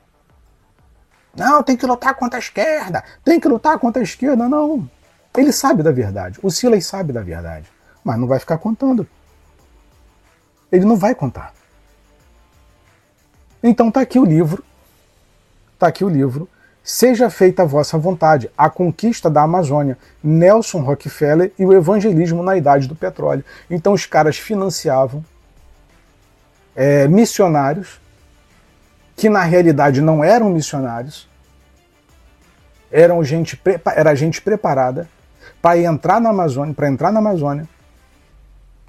Não, tem que lutar contra a esquerda, tem que lutar contra a esquerda. Não. Ele sabe da verdade. O Silas sabe da verdade. Mas não vai ficar contando. Ele não vai contar. Então tá aqui o livro. Tá aqui o livro. Seja feita a vossa vontade. A conquista da Amazônia. Nelson Rockefeller e o evangelismo na idade do petróleo. Então os caras financiavam é, missionários que na realidade não eram missionários, eram gente, era gente preparada para entrar na Amazônia, para entrar na Amazônia,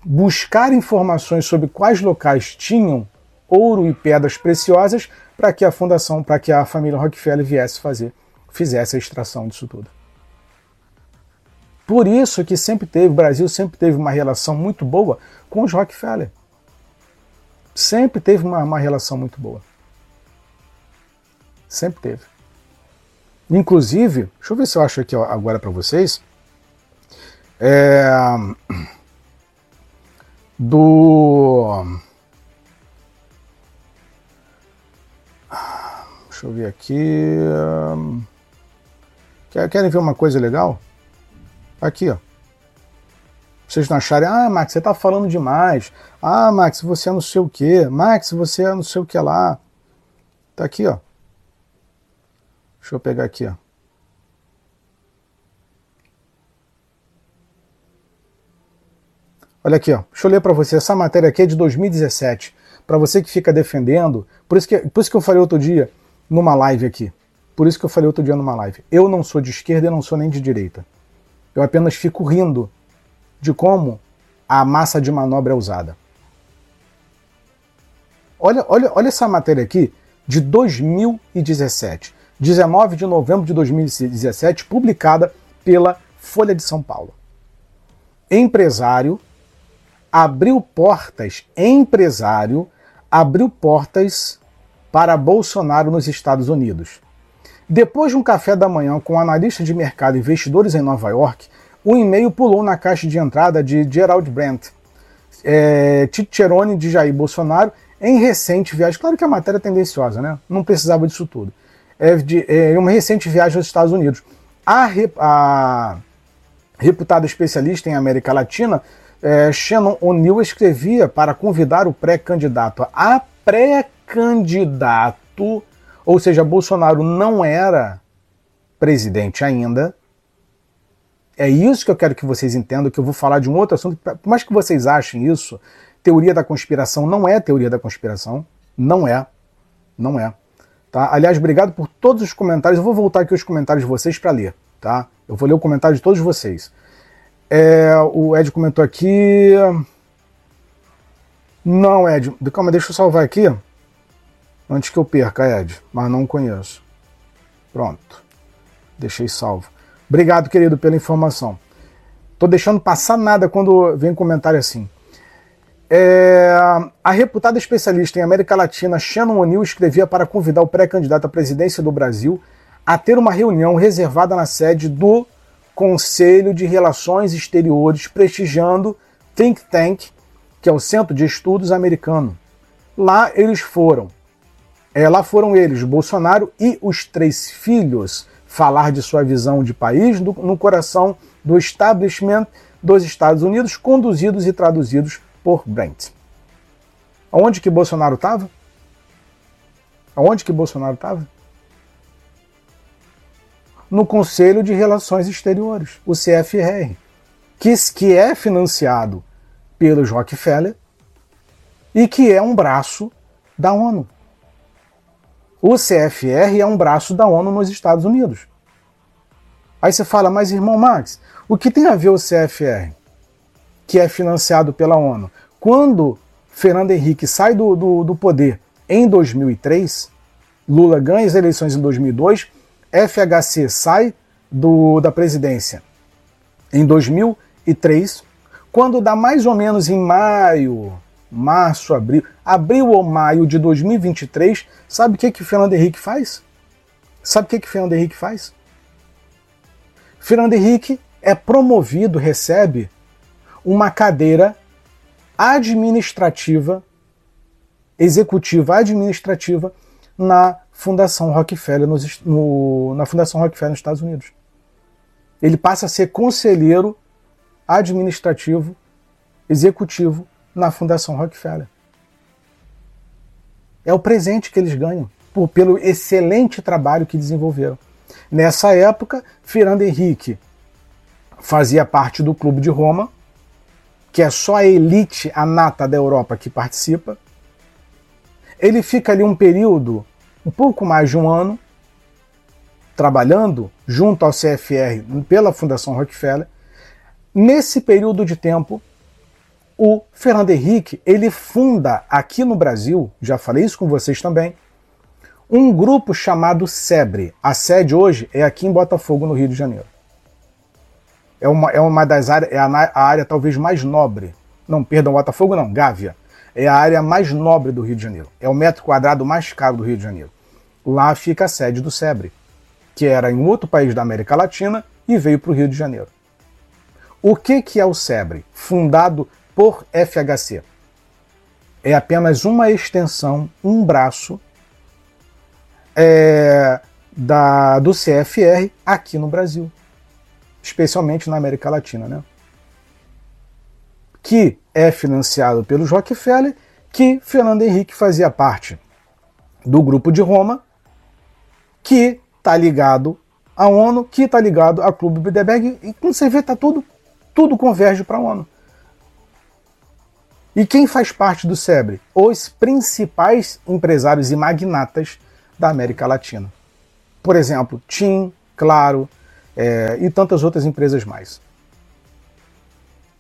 buscar informações sobre quais locais tinham ouro e pedras preciosas para que a fundação, para que a família Rockefeller viesse fazer, fizesse a extração disso tudo. Por isso que sempre teve, o Brasil sempre teve uma relação muito boa com os Rockefeller. Sempre teve uma, uma relação muito boa. Sempre teve. Inclusive, deixa eu ver se eu acho aqui agora para vocês. É, do. Deixa eu ver aqui. Querem ver uma coisa legal? Aqui, ó. Vocês não acharem, ah, Max, você tá falando demais. Ah, Max, você é não sei o que. Max, você é não sei o que lá. Tá aqui, ó. Deixa eu pegar aqui, ó. Olha aqui, ó. Deixa eu ler para você. Essa matéria aqui é de 2017. Para você que fica defendendo, por isso que, por isso que eu falei outro dia numa live aqui. Por isso que eu falei outro dia numa live. Eu não sou de esquerda e não sou nem de direita. Eu apenas fico rindo de como a massa de manobra é usada. Olha, olha, olha essa matéria aqui de 2017. 19 de novembro de 2017, publicada pela Folha de São Paulo. Empresário abriu portas, empresário abriu portas para Bolsonaro nos Estados Unidos. Depois de um café da manhã com um analista de mercado e investidores em Nova York, um e-mail pulou na caixa de entrada de Gerald Brent, é, de Jair Bolsonaro, em recente viagem. Claro que a matéria é tendenciosa, né? Não precisava disso tudo é, de é, uma recente viagem aos Estados Unidos. A, a reputada especialista em América Latina, é, Shannon O'Neill, escrevia para convidar o pré-candidato a pré-candidato, ou seja, Bolsonaro não era presidente ainda. É isso que eu quero que vocês entendam, que eu vou falar de um outro assunto. Por mais que vocês achem isso, teoria da conspiração não é teoria da conspiração. Não é. Não é. Tá? Aliás, obrigado por todos os comentários. Eu vou voltar aqui os comentários de vocês para ler. Tá? Eu vou ler o comentário de todos vocês. É, o Ed comentou aqui. Não, Ed. Calma, deixa eu salvar aqui. Antes que eu perca, Ed. Mas não conheço. Pronto. Deixei salvo. Obrigado, querido, pela informação. Tô deixando passar nada quando vem comentário assim. É, a reputada especialista em América Latina Shannon O'Neill escrevia para convidar o pré-candidato à presidência do Brasil a ter uma reunião reservada na sede do Conselho de Relações Exteriores, prestigiando Think Tank, que é o Centro de Estudos Americano. Lá eles foram. É, lá foram eles, Bolsonaro e os três filhos, falar de sua visão de país no, no coração do establishment dos Estados Unidos, conduzidos e traduzidos por Brent. Aonde que Bolsonaro estava? Aonde que Bolsonaro estava? No Conselho de Relações Exteriores, o CFR, que, que é financiado pelos Rockefeller e que é um braço da ONU. O CFR é um braço da ONU nos Estados Unidos. Aí você fala, mas irmão Max, o que tem a ver o CFR, que é financiado pela ONU? Quando Fernando Henrique sai do, do, do poder em 2003, Lula ganha as eleições em 2002, FHC sai do, da presidência em 2003, quando dá mais ou menos em maio, março, abril, abril ou maio de 2023, sabe o que que Fernando Henrique faz? Sabe o que que Fernando Henrique faz? Fernando Henrique é promovido, recebe uma cadeira administrativa, executiva administrativa na Fundação Rockefeller, nos, no, na Fundação Rockefeller nos Estados Unidos. Ele passa a ser conselheiro administrativo, executivo na Fundação Rockefeller. É o presente que eles ganham por, pelo excelente trabalho que desenvolveram. Nessa época, Fernando Henrique fazia parte do Clube de Roma, que é só a elite, a nata da Europa que participa. Ele fica ali um período, um pouco mais de um ano, trabalhando junto ao CFR pela Fundação Rockefeller. Nesse período de tempo, o Fernando Henrique, ele funda aqui no Brasil, já falei isso com vocês também, um grupo chamado SEBRE. A sede hoje é aqui em Botafogo, no Rio de Janeiro. É uma, é uma das áreas, é a, a área talvez mais nobre. Não, perdão, Botafogo não, Gávea. É a área mais nobre do Rio de Janeiro. É o metro quadrado mais caro do Rio de Janeiro. Lá fica a sede do SEBRE, que era em outro país da América Latina e veio para o Rio de Janeiro. O que, que é o SEBRE? Fundado por FHC. É apenas uma extensão, um braço é, da, do CFR aqui no Brasil, especialmente na América Latina, né? que é financiado pelos Rockefeller, que Fernando Henrique fazia parte do grupo de Roma, que está ligado à ONU, que está ligado ao Clube Bilderberg, e quando você vê, tá tudo, tudo converge para a ONU. E quem faz parte do SEBRE? Os principais empresários e magnatas da América Latina. Por exemplo, TIM, Claro é, e tantas outras empresas mais.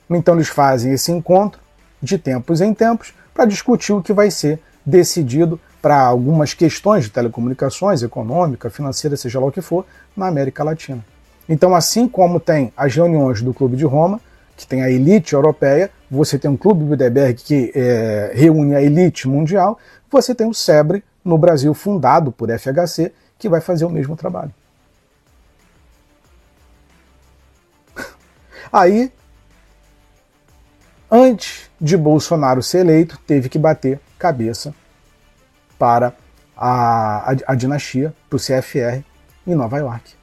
Então eles fazem esse encontro de tempos em tempos para discutir o que vai ser decidido para algumas questões de telecomunicações, econômica, financeira, seja lá o que for, na América Latina. Então, assim como tem as reuniões do Clube de Roma, que tem a elite europeia, você tem um clube Bilderberg que é, reúne a elite mundial, você tem o SEBRE no Brasil, fundado por FHC, que vai fazer o mesmo trabalho. Aí, antes de Bolsonaro ser eleito, teve que bater cabeça para a, a, a dinastia, para o CFR, em Nova York.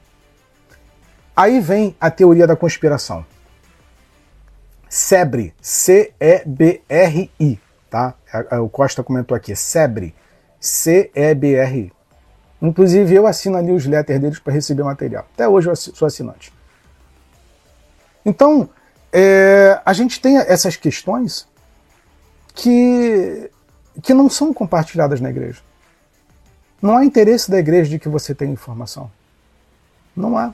Aí vem a teoria da conspiração. Sebre, C-E-B-R-I, tá? O Costa comentou aqui, Sebre, C-E-B-R-I. Inclusive eu assino a newsletter deles para receber material. Até hoje eu sou assinante. Então, é, a gente tem essas questões que, que não são compartilhadas na igreja. Não há interesse da igreja de que você tenha informação. Não há.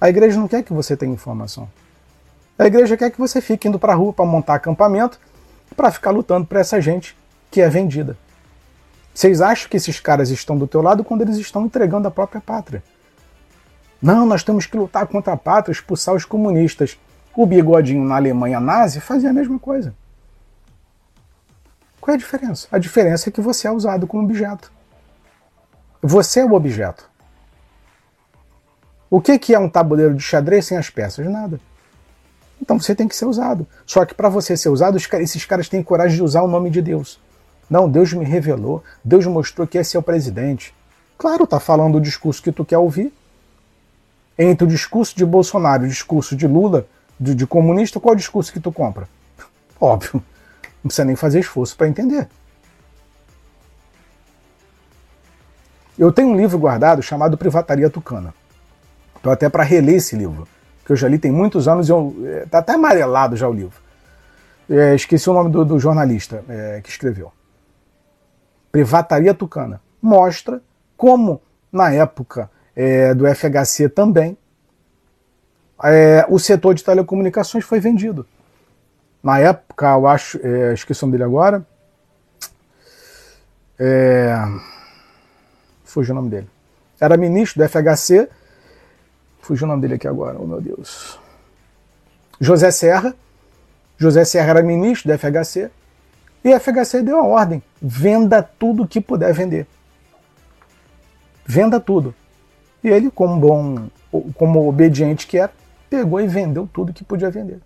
A igreja não quer que você tenha informação. A igreja quer que você fique indo para a rua para montar acampamento para ficar lutando para essa gente que é vendida. Vocês acham que esses caras estão do teu lado quando eles estão entregando a própria pátria? Não, nós temos que lutar contra a pátria, expulsar os comunistas. O bigodinho na Alemanha nazi fazia a mesma coisa. Qual é a diferença? A diferença é que você é usado como objeto. Você é o objeto. O que é um tabuleiro de xadrez sem as peças? Nada. Então você tem que ser usado. Só que para você ser usado, esses caras têm coragem de usar o nome de Deus. Não, Deus me revelou, Deus mostrou que esse é o presidente. Claro, tá falando o discurso que tu quer ouvir. Entre o discurso de Bolsonaro e o discurso de Lula, de, de comunista, qual é o discurso que tu compra? Óbvio, não precisa nem fazer esforço para entender. Eu tenho um livro guardado chamado Privataria Tucana. Estou até para reler esse livro, que eu já li tem muitos anos e está é, até amarelado já o livro. É, esqueci o nome do, do jornalista é, que escreveu. Privataria Tucana. Mostra como, na época é, do FHC também, é, o setor de telecomunicações foi vendido. Na época, eu acho, é, esqueci o nome dele agora. É, fugiu o nome dele. Era ministro do FHC. Fugiu o nome dele aqui agora, oh meu Deus. José Serra. José Serra era ministro do FHC. E FHC deu a ordem: venda tudo que puder vender. Venda tudo. E ele, como bom, como obediente que era, pegou e vendeu tudo que podia vender.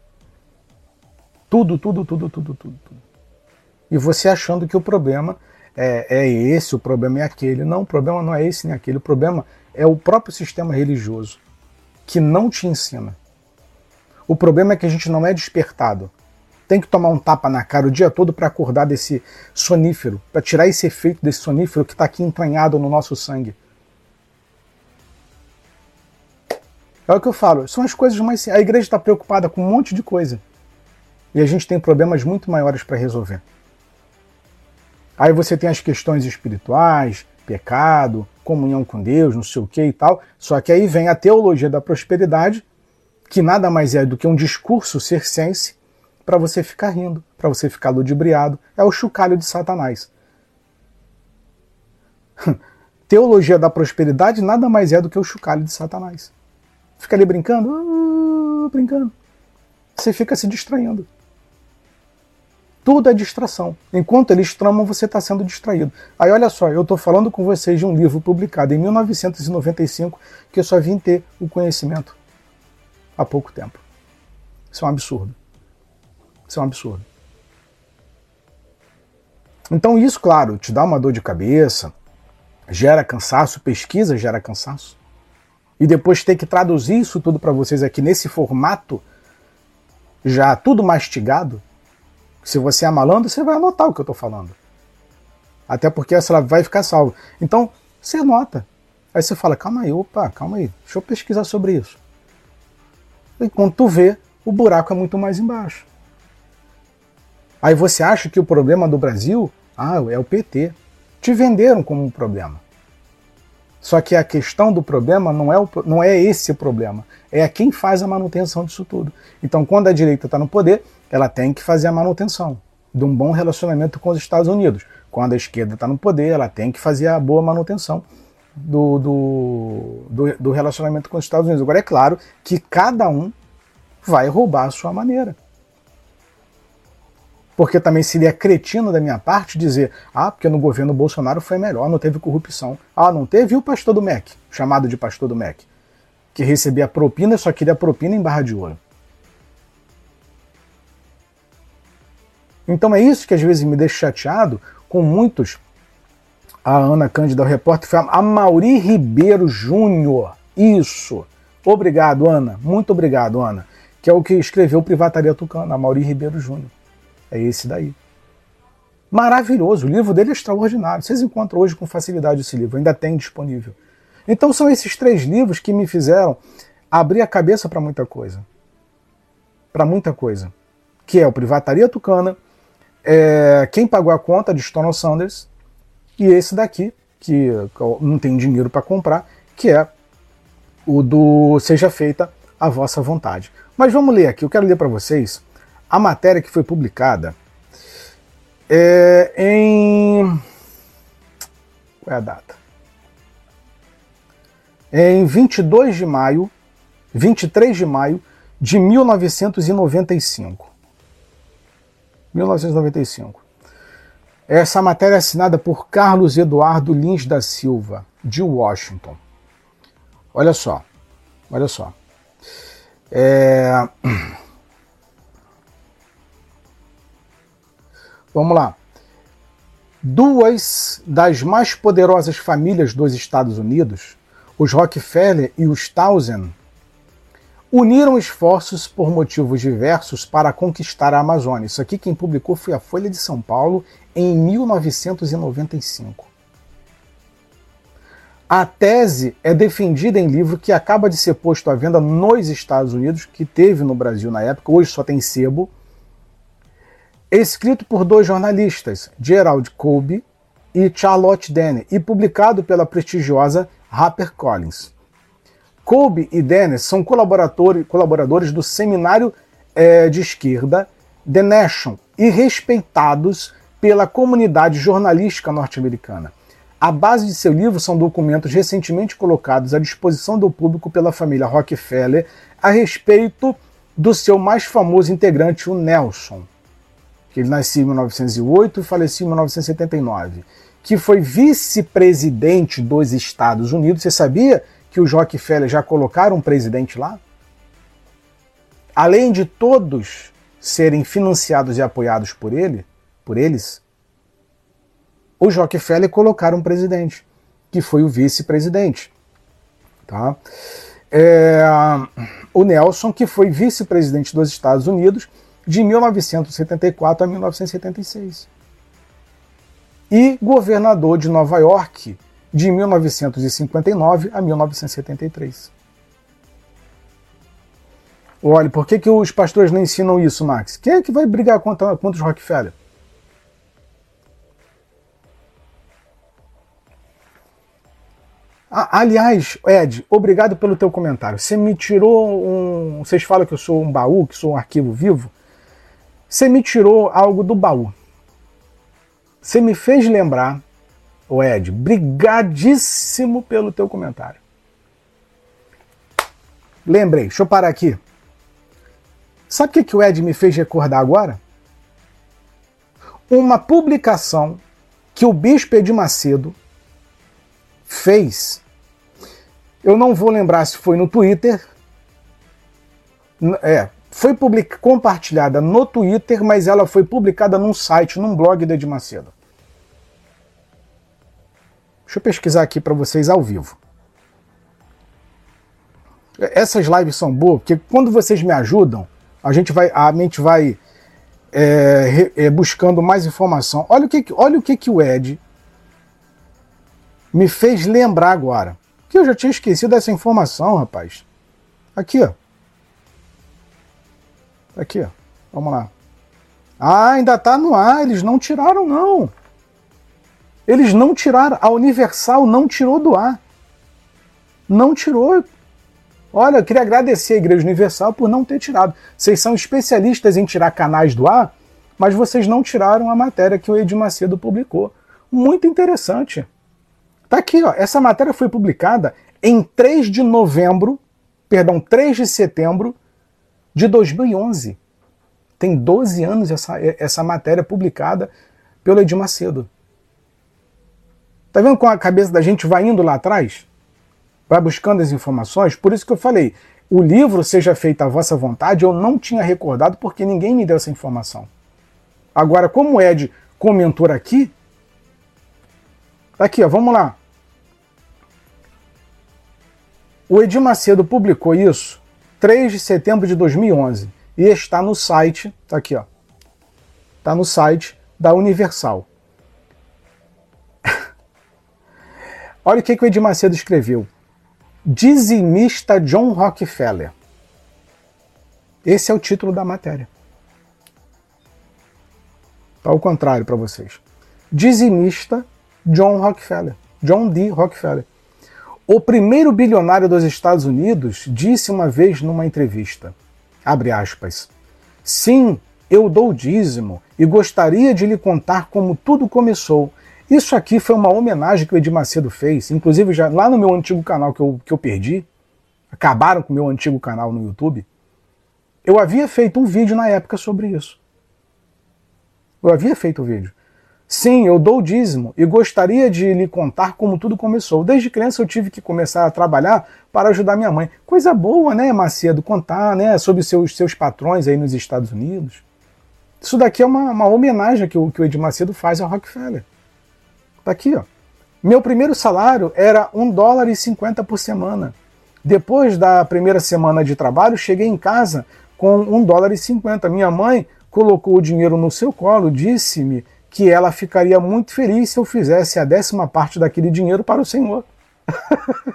Tudo, tudo, tudo, tudo, tudo, tudo. E você achando que o problema é, é esse, o problema é aquele. Não, o problema não é esse nem aquele. O problema é o próprio sistema religioso que não te ensina. O problema é que a gente não é despertado. Tem que tomar um tapa na cara o dia todo para acordar desse sonífero, para tirar esse efeito desse sonífero que está aqui entranhado no nosso sangue. É o que eu falo, são as coisas mais. A igreja está preocupada com um monte de coisa. E a gente tem problemas muito maiores para resolver. Aí você tem as questões espirituais, pecado, comunhão com Deus, não sei o que e tal. Só que aí vem a teologia da prosperidade, que nada mais é do que um discurso circense para você ficar rindo, para você ficar ludibriado. É o chocalho de Satanás. teologia da prosperidade nada mais é do que o chocalho de Satanás. Fica ali brincando, uh, brincando. Você fica se distraindo. Tudo é distração. Enquanto eles tramam, você está sendo distraído. Aí olha só, eu estou falando com vocês de um livro publicado em 1995 que eu só vim ter o conhecimento há pouco tempo. Isso é um absurdo. Isso é um absurdo. Então, isso, claro, te dá uma dor de cabeça, gera cansaço, pesquisa gera cansaço. E depois ter que traduzir isso tudo para vocês aqui nesse formato, já tudo mastigado, se você é malandro, você vai anotar o que eu estou falando. Até porque essa vai ficar salva. Então, você anota. Aí você fala, calma aí, opa, calma aí, deixa eu pesquisar sobre isso. E quando tu vê, o buraco é muito mais embaixo. Aí você acha que o problema do Brasil, ah, é o PT. Te venderam como um problema. Só que a questão do problema não é, o, não é esse o problema, é quem faz a manutenção disso tudo. Então, quando a direita está no poder, ela tem que fazer a manutenção de um bom relacionamento com os Estados Unidos. Quando a esquerda está no poder, ela tem que fazer a boa manutenção do, do, do, do relacionamento com os Estados Unidos. Agora, é claro que cada um vai roubar a sua maneira. Porque também seria cretino da minha parte dizer, ah, porque no governo Bolsonaro foi melhor, não teve corrupção. Ah, não teve e o pastor do MEC, chamado de pastor do MEC, que recebia propina só queria propina em barra de ouro. Então é isso que às vezes me deixa chateado com muitos. A Ana Cândida, o repórter, foi a Mauri Ribeiro Júnior. Isso. Obrigado, Ana. Muito obrigado, Ana. Que é o que escreveu Privataria Tucana, a Mauri Ribeiro Júnior. É esse daí. Maravilhoso. O livro dele é extraordinário. Vocês encontram hoje com facilidade esse livro, ainda tem disponível. Então são esses três livros que me fizeram abrir a cabeça para muita coisa. Para muita coisa. Que é o Privataria Tucana, é, Quem Pagou a Conta, de Stonewall Sanders, e esse daqui, que não tem dinheiro para comprar, que é o do Seja Feita a Vossa Vontade. Mas vamos ler aqui, eu quero ler para vocês a matéria que foi publicada é em. Qual é a data? É em 22 de maio, 23 de maio de 1995. 1995. Essa matéria é assinada por Carlos Eduardo Lins da Silva, de Washington. Olha só, olha só. É... Vamos lá. Duas das mais poderosas famílias dos Estados Unidos, os Rockefeller e os Townsend, uniram esforços por motivos diversos para conquistar a Amazônia. Isso aqui quem publicou foi a Folha de São Paulo em 1995. A tese é defendida em livro que acaba de ser posto à venda nos Estados Unidos, que teve no Brasil na época, hoje só tem sebo, escrito por dois jornalistas, Gerald Colby e Charlotte Denner, e publicado pela prestigiosa HarperCollins. Colby e Dennis são colaboradores, colaboradores do seminário é, de esquerda The Nation e respeitados pela comunidade jornalística norte-americana. A base de seu livro são documentos recentemente colocados à disposição do público pela família Rockefeller a respeito do seu mais famoso integrante, o Nelson, que ele nasceu em 1908 e faleceu em 1979, que foi vice-presidente dos Estados Unidos. Você sabia que os Rockefeller já colocaram um presidente lá? Além de todos serem financiados e apoiados por ele, por eles, os Rockefeller colocaram um presidente, que foi o vice-presidente. Tá? É, o Nelson, que foi vice-presidente dos Estados Unidos de 1974 a 1976. E governador de Nova York de 1959 a 1973. Olha, por que, que os pastores não ensinam isso, Max? Quem é que vai brigar contra, contra os Rockefeller? Ah, aliás, Ed, obrigado pelo teu comentário. Você me tirou um. Vocês falam que eu sou um baú, que sou um arquivo vivo. Você me tirou algo do baú. Você me fez lembrar Ô Ed, brigadíssimo pelo teu comentário. Lembrei, deixa eu parar aqui. Sabe o que, que o Ed me fez recordar agora? Uma publicação que o Bispo Edir Macedo fez. Eu não vou lembrar se foi no Twitter. É, foi compartilhada no Twitter, mas ela foi publicada num site, num blog do Edir Macedo. Deixa eu pesquisar aqui para vocês ao vivo. Essas lives são boas, porque quando vocês me ajudam, a gente vai, a mente vai é, é, buscando mais informação. Olha o que, olha o que, que o Ed me fez lembrar agora. Que eu já tinha esquecido dessa informação, rapaz. Aqui, ó. Aqui, ó. Vamos lá. Ah, ainda tá no ar, eles não tiraram, não. Eles não tiraram, a Universal não tirou do ar. Não tirou. Olha, eu queria agradecer a Igreja Universal por não ter tirado. Vocês são especialistas em tirar canais do ar, mas vocês não tiraram a matéria que o Edir Macedo publicou. Muito interessante. Tá aqui, ó. Essa matéria foi publicada em 3 de novembro, perdão, 3 de setembro de 2011. Tem 12 anos essa, essa matéria publicada pelo Edir Macedo. Tá vendo como a cabeça da gente vai indo lá atrás? Vai buscando as informações? Por isso que eu falei, o livro seja feito à vossa vontade, eu não tinha recordado porque ninguém me deu essa informação. Agora, como o Ed comentou aqui, tá aqui, ó, vamos lá. O Edir Macedo publicou isso 3 de setembro de 2011 e está no site, tá aqui, ó. Tá no site da Universal. Olha o que, que o Edir Macedo escreveu. Dizimista John Rockefeller. Esse é o título da matéria. Tá ao contrário para vocês. Dizimista John Rockefeller. John D. Rockefeller. O primeiro bilionário dos Estados Unidos disse uma vez numa entrevista, aspas, Sim, eu dou dízimo e gostaria de lhe contar como tudo começou isso aqui foi uma homenagem que o Edir Macedo fez, inclusive já lá no meu antigo canal que eu, que eu perdi, acabaram com o meu antigo canal no YouTube. Eu havia feito um vídeo na época sobre isso. Eu havia feito o um vídeo. Sim, eu dou dízimo e gostaria de lhe contar como tudo começou. Desde criança eu tive que começar a trabalhar para ajudar minha mãe. Coisa boa, né, Macedo, contar né, sobre seus, seus patrões aí nos Estados Unidos. Isso daqui é uma, uma homenagem que o, que o Edir Macedo faz ao Rockefeller. Tá aqui, ó. Meu primeiro salário era um dólar e 50 por semana. Depois da primeira semana de trabalho, cheguei em casa com um dólar e cinquenta. Minha mãe colocou o dinheiro no seu colo, disse-me que ela ficaria muito feliz se eu fizesse a décima parte daquele dinheiro para o Senhor.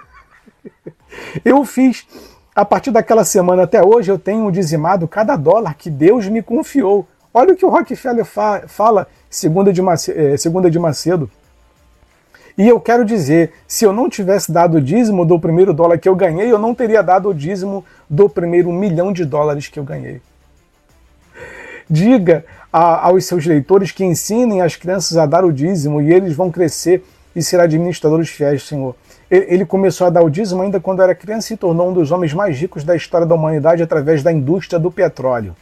eu fiz. A partir daquela semana até hoje, eu tenho dizimado cada dólar que Deus me confiou. Olha o que o Rockefeller fa fala, segunda de, eh, segunda de Macedo. E eu quero dizer, se eu não tivesse dado o dízimo do primeiro dólar que eu ganhei, eu não teria dado o dízimo do primeiro milhão de dólares que eu ganhei. Diga a, aos seus leitores que ensinem as crianças a dar o dízimo e eles vão crescer e ser administradores fiéis, Senhor. Ele começou a dar o dízimo ainda quando era criança e tornou um dos homens mais ricos da história da humanidade através da indústria do petróleo.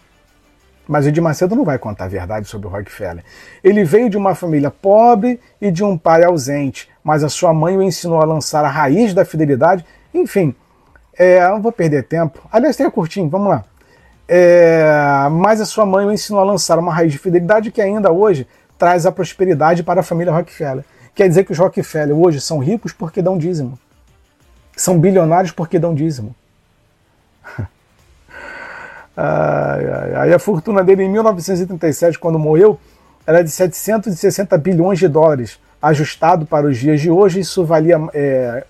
Mas o de Macedo não vai contar a verdade sobre o Rockefeller. Ele veio de uma família pobre e de um pai ausente, mas a sua mãe o ensinou a lançar a raiz da fidelidade. Enfim, é, não vou perder tempo. Aliás, tem curtinho, vamos lá. É, mas a sua mãe o ensinou a lançar uma raiz de fidelidade que ainda hoje traz a prosperidade para a família Rockefeller. Quer dizer que os Rockefeller hoje são ricos porque dão dízimo. São bilionários porque dão dízimo. Aí a fortuna dele em 1937, quando morreu, era de 760 bilhões de dólares. Ajustado para os dias de hoje, isso valia é,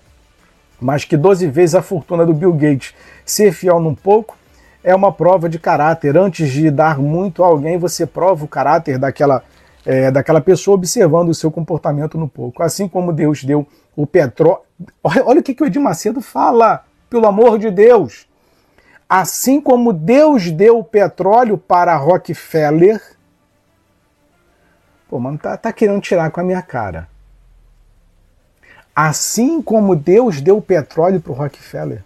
mais que 12 vezes a fortuna do Bill Gates. Ser fiel num pouco é uma prova de caráter. Antes de dar muito a alguém, você prova o caráter daquela, é, daquela pessoa observando o seu comportamento no pouco. Assim como Deus deu o petróleo. Olha, olha o que, que o Edir Macedo fala, pelo amor de Deus. Assim como Deus deu o petróleo para Rockefeller. Pô, mano, tá, tá querendo tirar com a minha cara. Assim como Deus deu o petróleo para Rockefeller.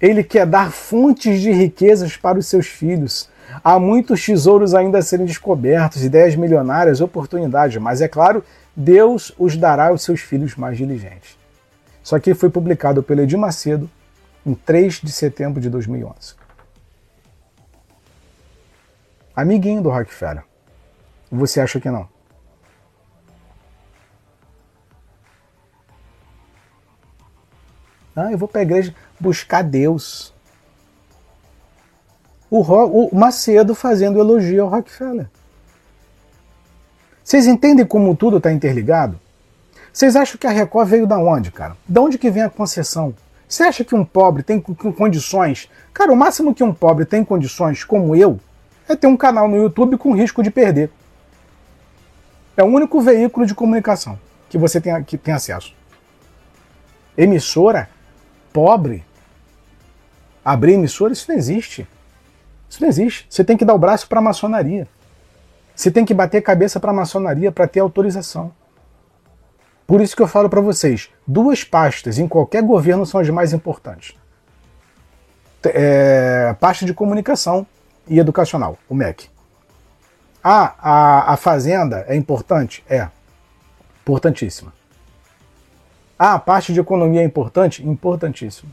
Ele quer dar fontes de riquezas para os seus filhos. Há muitos tesouros ainda a serem descobertos, ideias milionárias, oportunidades, mas é claro, Deus os dará aos seus filhos mais diligentes. Isso aqui foi publicado pelo Edir Macedo em 3 de setembro de 2011. Amiguinho do Rockefeller. Você acha que não? Ah, eu vou para a igreja buscar Deus. O, o Macedo fazendo elogio ao Rockefeller. Vocês entendem como tudo está interligado? Vocês acham que a Record veio da onde, cara? Da onde que vem a concessão? Você acha que um pobre tem condições? Cara, o máximo que um pobre tem condições, como eu, é ter um canal no YouTube com risco de perder. É o único veículo de comunicação que você tem, que tem acesso. Emissora pobre. Abrir emissora, isso não existe. Isso não existe. Você tem que dar o braço para a maçonaria. Você tem que bater cabeça para a maçonaria para ter autorização. Por isso que eu falo para vocês, duas pastas em qualquer governo são as mais importantes. É, pasta de comunicação e educacional, o MEC. Ah, a, a Fazenda é importante? É. Importantíssima. Ah, a parte de economia é importante? Importantíssima.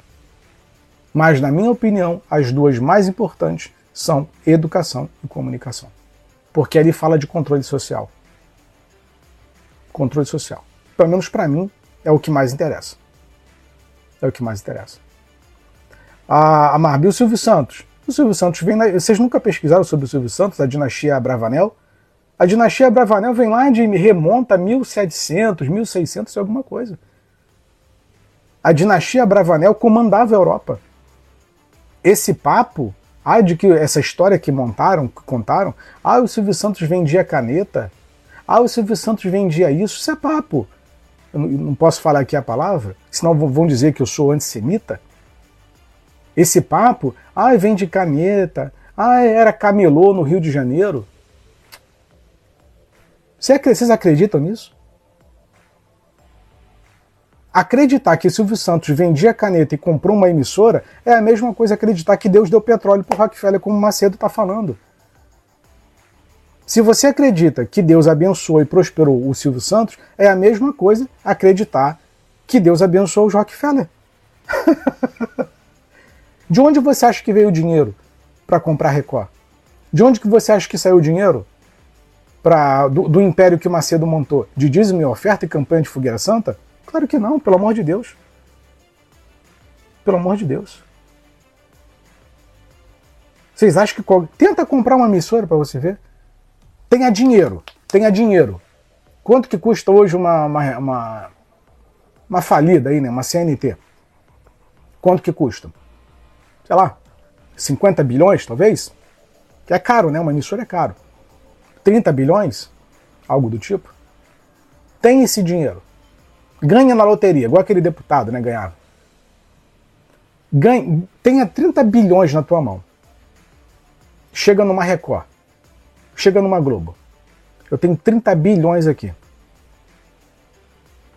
Mas, na minha opinião, as duas mais importantes são educação e comunicação. Porque ali fala de controle social. Controle social pelo menos para mim, é o que mais interessa. É o que mais interessa. A, a Marbi, o Silvio Santos. O Silvio Santos vem. Na, vocês nunca pesquisaram sobre o Silvio Santos, a dinastia Bravanel? A dinastia Bravanel vem lá de remonta a 1700, 1600 e alguma coisa. A dinastia Bravanel comandava a Europa. Esse papo, ah, de que essa história que montaram, que contaram, ah, o Silvio Santos vendia caneta, ah, o Silvio Santos vendia isso, isso é papo eu não posso falar aqui a palavra, senão vão dizer que eu sou antissemita. Esse papo, ah, vem de caneta, ah, era camelô no Rio de Janeiro. Vocês acreditam nisso? Acreditar que Silvio Santos vendia caneta e comprou uma emissora é a mesma coisa acreditar que Deus deu petróleo para Rockefeller, como Macedo está falando. Se você acredita que Deus abençoou e prosperou o Silvio Santos, é a mesma coisa acreditar que Deus abençoou os Rockefeller. De onde você acha que veio o dinheiro para comprar Record? De onde que você acha que saiu o dinheiro pra, do, do império que Macedo montou? De dízimo e oferta e campanha de fogueira santa? Claro que não, pelo amor de Deus. Pelo amor de Deus. Vocês acham que. Tenta comprar uma emissora para você ver. Tenha dinheiro. Tenha dinheiro. Quanto que custa hoje uma, uma, uma, uma falida aí, né? Uma CNT? Quanto que custa? Sei lá, 50 bilhões, talvez? Que é caro, né? Uma emissora é caro. 30 bilhões? Algo do tipo. Tem esse dinheiro. Ganha na loteria, igual aquele deputado, né? Ganhava. Ganha, tenha 30 bilhões na tua mão. Chega numa Record. Chega numa Globo. Eu tenho 30 bilhões aqui.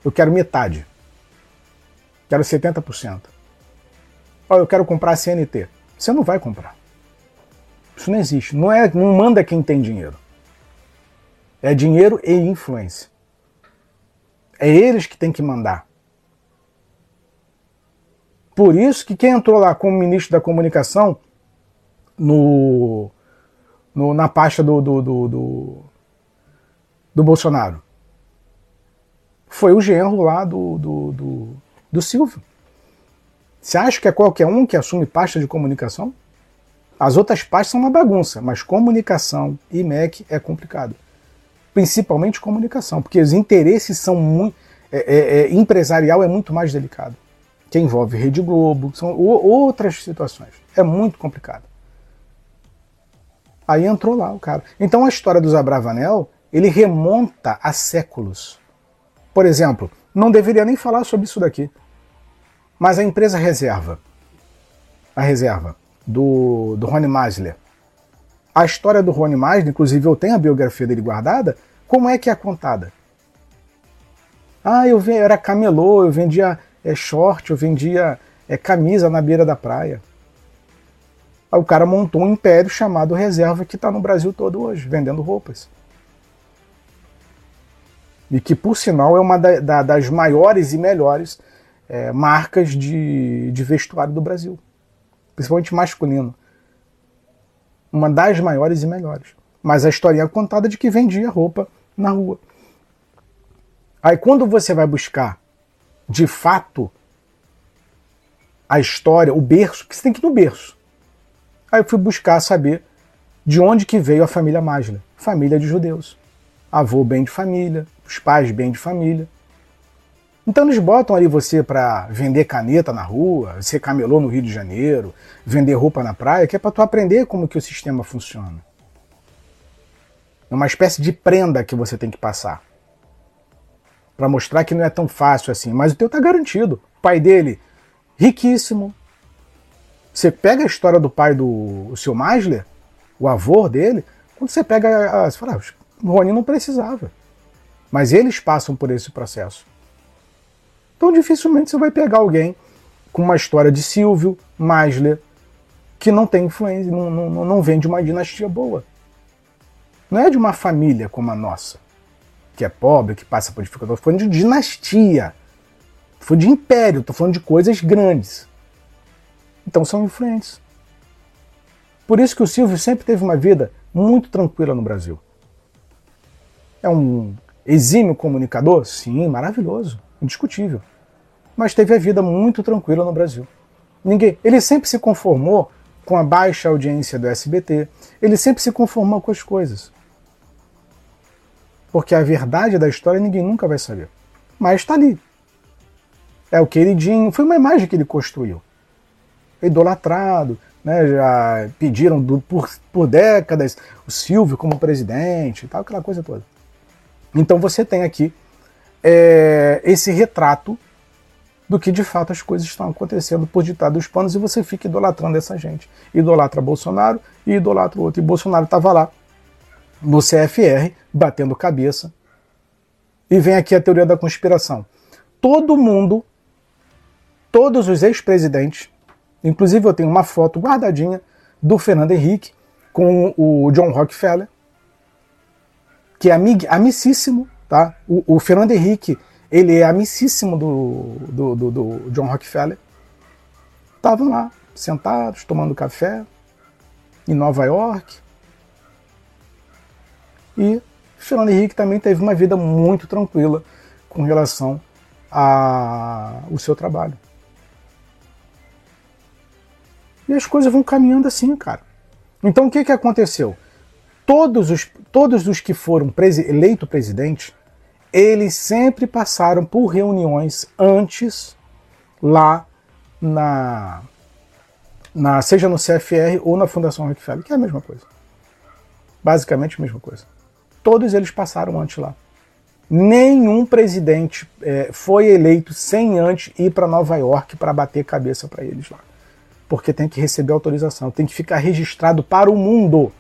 Eu quero metade. Quero 70%. Olha, eu quero comprar a CNT. Você não vai comprar. Isso não existe. Não, é, não manda quem tem dinheiro. É dinheiro e influência. É eles que têm que mandar. Por isso que quem entrou lá como ministro da comunicação no, no na pasta do, do, do, do, do Bolsonaro foi o genro lá do, do, do, do Silvio. Você acha que é qualquer um que assume pasta de comunicação? As outras pastas são uma bagunça, mas comunicação e MEC é complicado. Principalmente comunicação, porque os interesses são muito. É, é, é, empresarial é muito mais delicado. Que envolve Rede Globo, são outras situações. É muito complicado. Aí entrou lá o cara. Então a história do Zabravanel, ele remonta a séculos. Por exemplo, não deveria nem falar sobre isso daqui. Mas a empresa reserva, a reserva do, do Rony Masler, a história do Rony Masler, inclusive eu tenho a biografia dele guardada, como é que é contada? Ah, eu, eu era camelô, eu vendia é, short, eu vendia é, camisa na beira da praia. Aí o cara montou um império chamado Reserva que está no Brasil todo hoje, vendendo roupas. E que, por sinal, é uma da, da, das maiores e melhores é, marcas de, de vestuário do Brasil, principalmente masculino. Uma das maiores e melhores. Mas a historinha é contada de que vendia roupa na rua. Aí quando você vai buscar, de fato, a história, o berço, porque você tem que ir no berço. Aí eu fui buscar saber de onde que veio a família Masla. Família de judeus. Avô bem de família, os pais bem de família. Então eles botam ali você para vender caneta na rua, ser camelô no Rio de Janeiro, vender roupa na praia, que é para tu aprender como que o sistema funciona. É uma espécie de prenda que você tem que passar. Para mostrar que não é tão fácil assim, mas o teu tá garantido. O pai dele, riquíssimo. Você pega a história do pai do seu Masler, o avô dele, quando você pega, você fala, ah, o Rony não precisava. Mas eles passam por esse processo. Então dificilmente você vai pegar alguém com uma história de Silvio, Masler, que não tem influência, não, não, não vem de uma dinastia boa. Não é de uma família como a nossa, que é pobre, que passa por dificuldade. Estou falando de dinastia. Estou falando de império, estou falando de coisas grandes. Então são influentes. Por isso que o Silvio sempre teve uma vida muito tranquila no Brasil. É um exímio comunicador? Sim, maravilhoso indiscutível. Mas teve a vida muito tranquila no Brasil. Ninguém, ele sempre se conformou com a baixa audiência do SBT, ele sempre se conformou com as coisas. Porque a verdade da história ninguém nunca vai saber. Mas está ali. É o queridinho, foi uma imagem que ele construiu. Idolatrado, né, já pediram do, por, por décadas o Silvio como presidente tal, aquela coisa toda. Então você tem aqui é, esse retrato do que de fato as coisas estão acontecendo por ditar dos panos e você fica idolatrando essa gente. Idolatra Bolsonaro e idolatra o outro. E Bolsonaro estava lá no CFR, batendo cabeça. E vem aqui a teoria da conspiração. Todo mundo, todos os ex-presidentes, inclusive eu tenho uma foto guardadinha do Fernando Henrique com o John Rockefeller, que é amig, amicíssimo Tá? O, o Fernando Henrique, ele é amicíssimo do, do, do, do John Rockefeller. Estavam lá, sentados, tomando café, em Nova York. E Fernando Henrique também teve uma vida muito tranquila com relação ao seu trabalho. E as coisas vão caminhando assim, cara. Então o que, que aconteceu? Todos os, todos os que foram presi eleito presidente, eles sempre passaram por reuniões antes lá na, na seja no CFR ou na Fundação Rockefeller, que é a mesma coisa. Basicamente a mesma coisa. Todos eles passaram antes lá. Nenhum presidente é, foi eleito sem antes ir para Nova York para bater cabeça para eles lá. Porque tem que receber autorização, tem que ficar registrado para o mundo.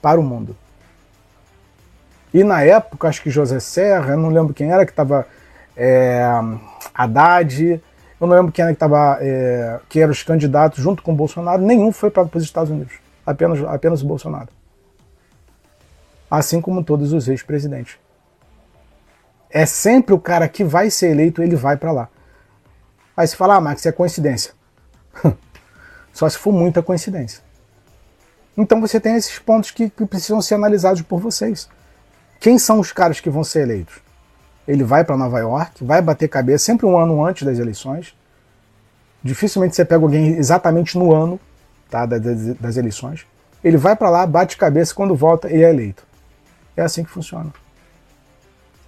Para o mundo. E na época, acho que José Serra, não lembro quem era que estava. É, Haddad, eu não lembro quem era que estava. É, que eram os candidatos junto com o Bolsonaro, nenhum foi para os Estados Unidos. Apenas, apenas o Bolsonaro. Assim como todos os ex-presidentes. É sempre o cara que vai ser eleito, ele vai para lá. Aí você fala, ah, Max, é coincidência. Só se for muita coincidência. Então você tem esses pontos que, que precisam ser analisados por vocês. Quem são os caras que vão ser eleitos? Ele vai para Nova York, vai bater cabeça sempre um ano antes das eleições. Dificilmente você pega alguém exatamente no ano tá, das, das eleições. Ele vai para lá, bate cabeça, quando volta e é eleito. É assim que funciona.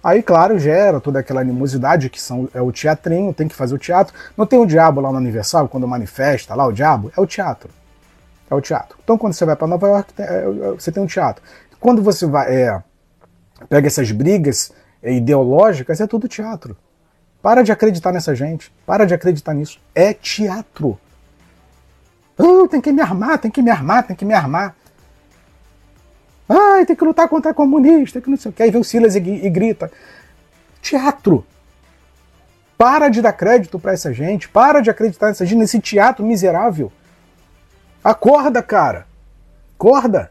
Aí, claro, gera toda aquela animosidade que são, é o teatrinho, tem que fazer o teatro. Não tem o diabo lá no aniversário, quando manifesta lá o diabo? É o teatro. É o teatro. Então, quando você vai para Nova York, é, é, você tem um teatro. Quando você vai, é, pega essas brigas ideológicas, é tudo teatro. Para de acreditar nessa gente. Para de acreditar nisso. É teatro. Tem que me armar, tem que me armar, tem que me armar. Ai, tem que lutar contra comunista, que não sei o que. Aí vem o Silas e, e grita. Teatro. Para de dar crédito para essa gente. Para de acreditar nessa gente, nesse teatro miserável. Acorda, cara. Acorda.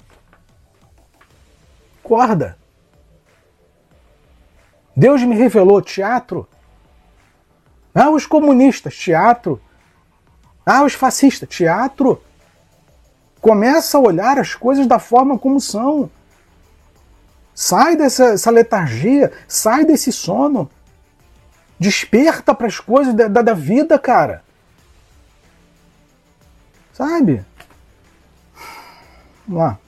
Acorda. Deus me revelou teatro. Ah, os comunistas, teatro. Ah, os fascistas, teatro. Começa a olhar as coisas da forma como são. Sai dessa letargia, sai desse sono. Desperta para as coisas da, da, da vida, cara. Sabe? Vamos lá.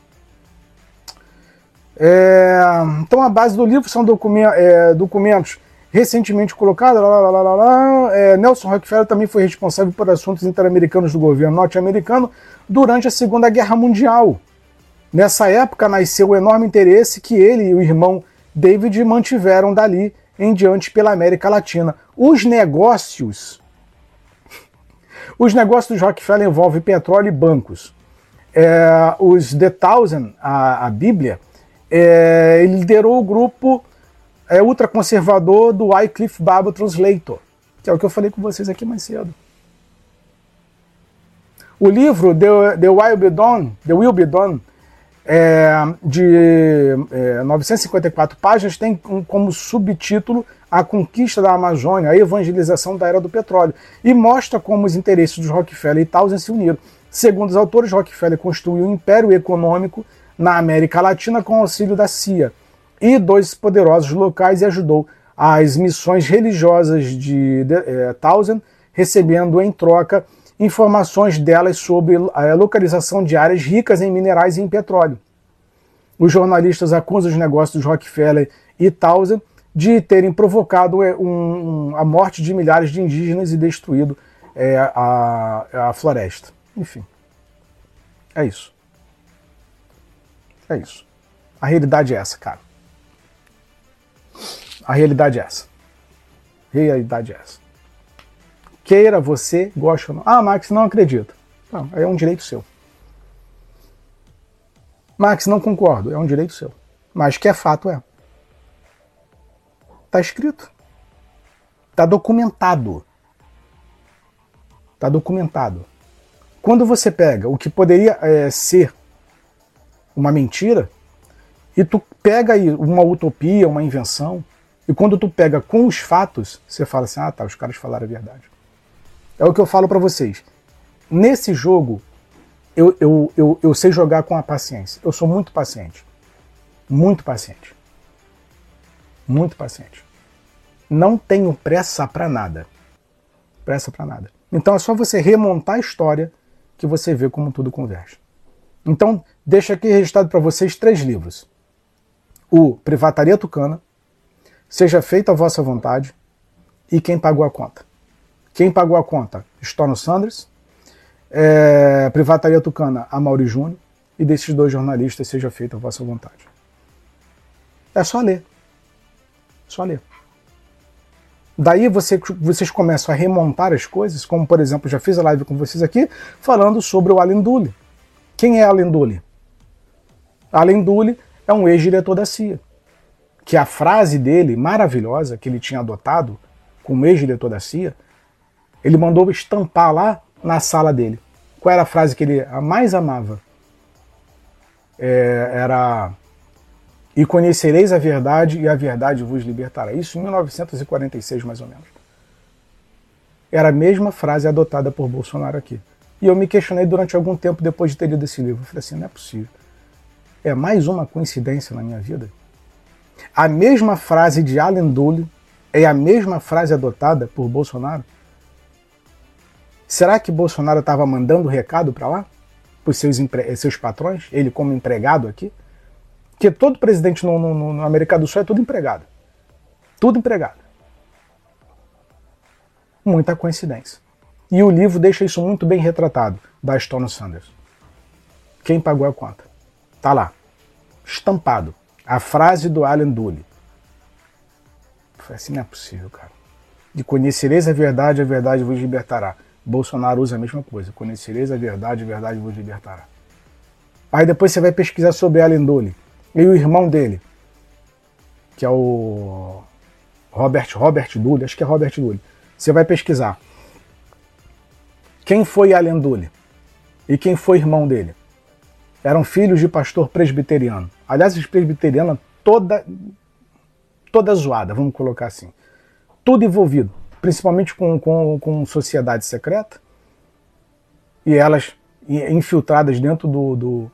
É, então a base do livro são documentos, é, documentos recentemente colocados. Lá, lá, lá, é, Nelson Rockefeller também foi responsável por assuntos interamericanos do governo norte-americano durante a Segunda Guerra Mundial. Nessa época nasceu o enorme interesse que ele e o irmão David mantiveram dali em diante pela América Latina. Os negócios. Os negócios dos Rockefeller envolvem petróleo e bancos. É, os The Thousand, a, a Bíblia, é, ele liderou o grupo é, ultraconservador do Wycliffe Bible Translator, que é o que eu falei com vocês aqui mais cedo. O livro The, The, Will, Be Done, The Will Be Done, é, de é, 954 páginas, tem como subtítulo A Conquista da Amazônia, a Evangelização da Era do Petróleo, e mostra como os interesses dos Rockefeller e Townsend se uniram. Segundo os autores, Rockefeller construiu um império econômico na América Latina com auxílio da CIA e dois poderosos locais e ajudou as missões religiosas de, de é, Townsend, recebendo em troca informações delas sobre a localização de áreas ricas em minerais e em petróleo. Os jornalistas acusam os negócios dos Rockefeller e Townsend de terem provocado é, um, a morte de milhares de indígenas e destruído é, a, a floresta. Enfim, é isso. É isso. A realidade é essa, cara. A realidade é essa. Realidade é essa. Queira você, goste ou não. Ah, Max, não acredito. Não, é um direito seu. Max, não concordo. É um direito seu. Mas que é fato, é. Tá escrito. Tá documentado. Tá documentado. Quando você pega o que poderia é, ser uma mentira e tu pega aí uma utopia, uma invenção, e quando tu pega com os fatos, você fala assim: ah, tá, os caras falaram a verdade. É o que eu falo para vocês. Nesse jogo, eu, eu, eu, eu sei jogar com a paciência. Eu sou muito paciente. Muito paciente. Muito paciente. Não tenho pressa para nada. Pressa para nada. Então é só você remontar a história que você vê como tudo converge. Então, deixa aqui registrado para vocês três livros. O Privataria Tucana, Seja Feita a Vossa Vontade e Quem Pagou a Conta. Quem pagou a conta? Storno Sanders. É, Privataria Tucana, a Mauri Júnior. E desses dois jornalistas, Seja Feita a Vossa Vontade. É só ler. Só ler. Daí você, vocês começam a remontar as coisas, como por exemplo, já fiz a live com vocês aqui, falando sobre o Dulles. Quem é Dulles? Allen Dulles é um ex-diretor da CIA. Que a frase dele, maravilhosa, que ele tinha adotado como ex-diretor da CIA, ele mandou estampar lá na sala dele. Qual era a frase que ele mais amava? É, era e conhecereis a verdade e a verdade vos libertará. Isso em 1946, mais ou menos. Era a mesma frase adotada por Bolsonaro aqui. E eu me questionei durante algum tempo depois de ter lido esse livro. Eu falei assim: não é possível. É mais uma coincidência na minha vida. A mesma frase de Allen Dulles é a mesma frase adotada por Bolsonaro? Será que Bolsonaro estava mandando recado para lá? Para os seus, seus patrões? Ele como empregado aqui? Porque todo presidente no, no, no América do Sul é tudo empregado. Tudo empregado. Muita coincidência. E o livro deixa isso muito bem retratado, da Stone Sanders. Quem pagou a conta? Tá lá. Estampado. A frase do Alan Dulles. falei assim, não é possível, cara. De conhecereis a verdade, a verdade vos libertará. Bolsonaro usa a mesma coisa. Conhecereis a verdade, a verdade vos libertará. Aí depois você vai pesquisar sobre Alan Dulles e o irmão dele, que é o Robert Robert Dulles, acho que é Robert Dulles. Você vai pesquisar. Quem foi Allen Dulles? E quem foi irmão dele? Eram filhos de pastor presbiteriano. Aliás, os presbiterianos toda toda zoada, vamos colocar assim. Tudo envolvido, principalmente com, com, com sociedade secreta e elas infiltradas dentro do, do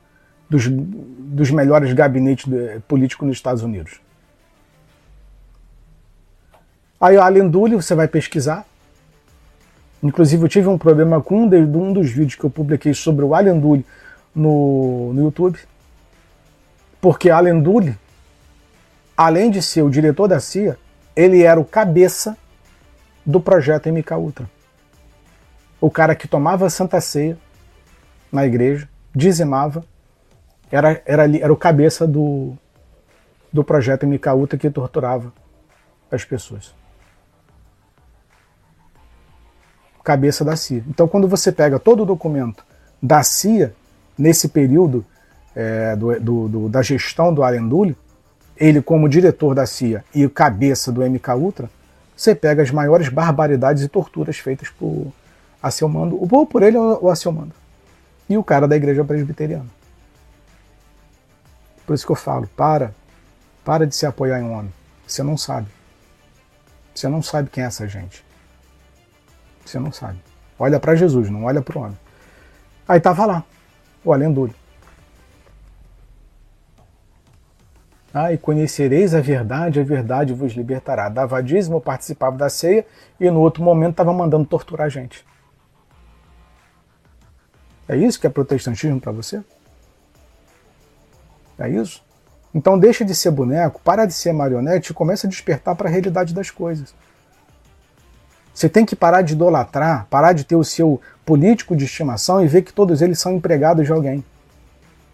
dos, dos melhores gabinetes políticos nos Estados Unidos. Aí o Allen Dulles, você vai pesquisar. Inclusive eu tive um problema com um, de, um dos vídeos que eu publiquei sobre o Allen Dulles no, no YouTube. Porque Allen Dulles, além de ser o diretor da CIA, ele era o cabeça do projeto MK Ultra. O cara que tomava Santa Ceia na igreja, dizimava era, era, era o cabeça do, do projeto MK Ultra que torturava as pessoas. Cabeça da CIA. Então, quando você pega todo o documento da CIA, nesse período é, do, do, do, da gestão do Arendule, ele como diretor da CIA e cabeça do MK Ultra, você pega as maiores barbaridades e torturas feitas por Acelmando, ou por ele ou Acelmando. E o cara da igreja presbiteriana. Por isso que eu falo, para, para de se apoiar em um homem. Você não sabe. Você não sabe quem é essa gente. Você não sabe. Olha para Jesus, não olha para o homem. Aí estava lá, o alendulho. Ah, e conhecereis a verdade, a verdade vos libertará. Dava dízimo, participava da ceia e no outro momento estava mandando torturar a gente. É isso que é protestantismo para você? É isso? Então deixa de ser boneco, para de ser marionete e começa a despertar para a realidade das coisas. Você tem que parar de idolatrar, parar de ter o seu político de estimação e ver que todos eles são empregados de alguém.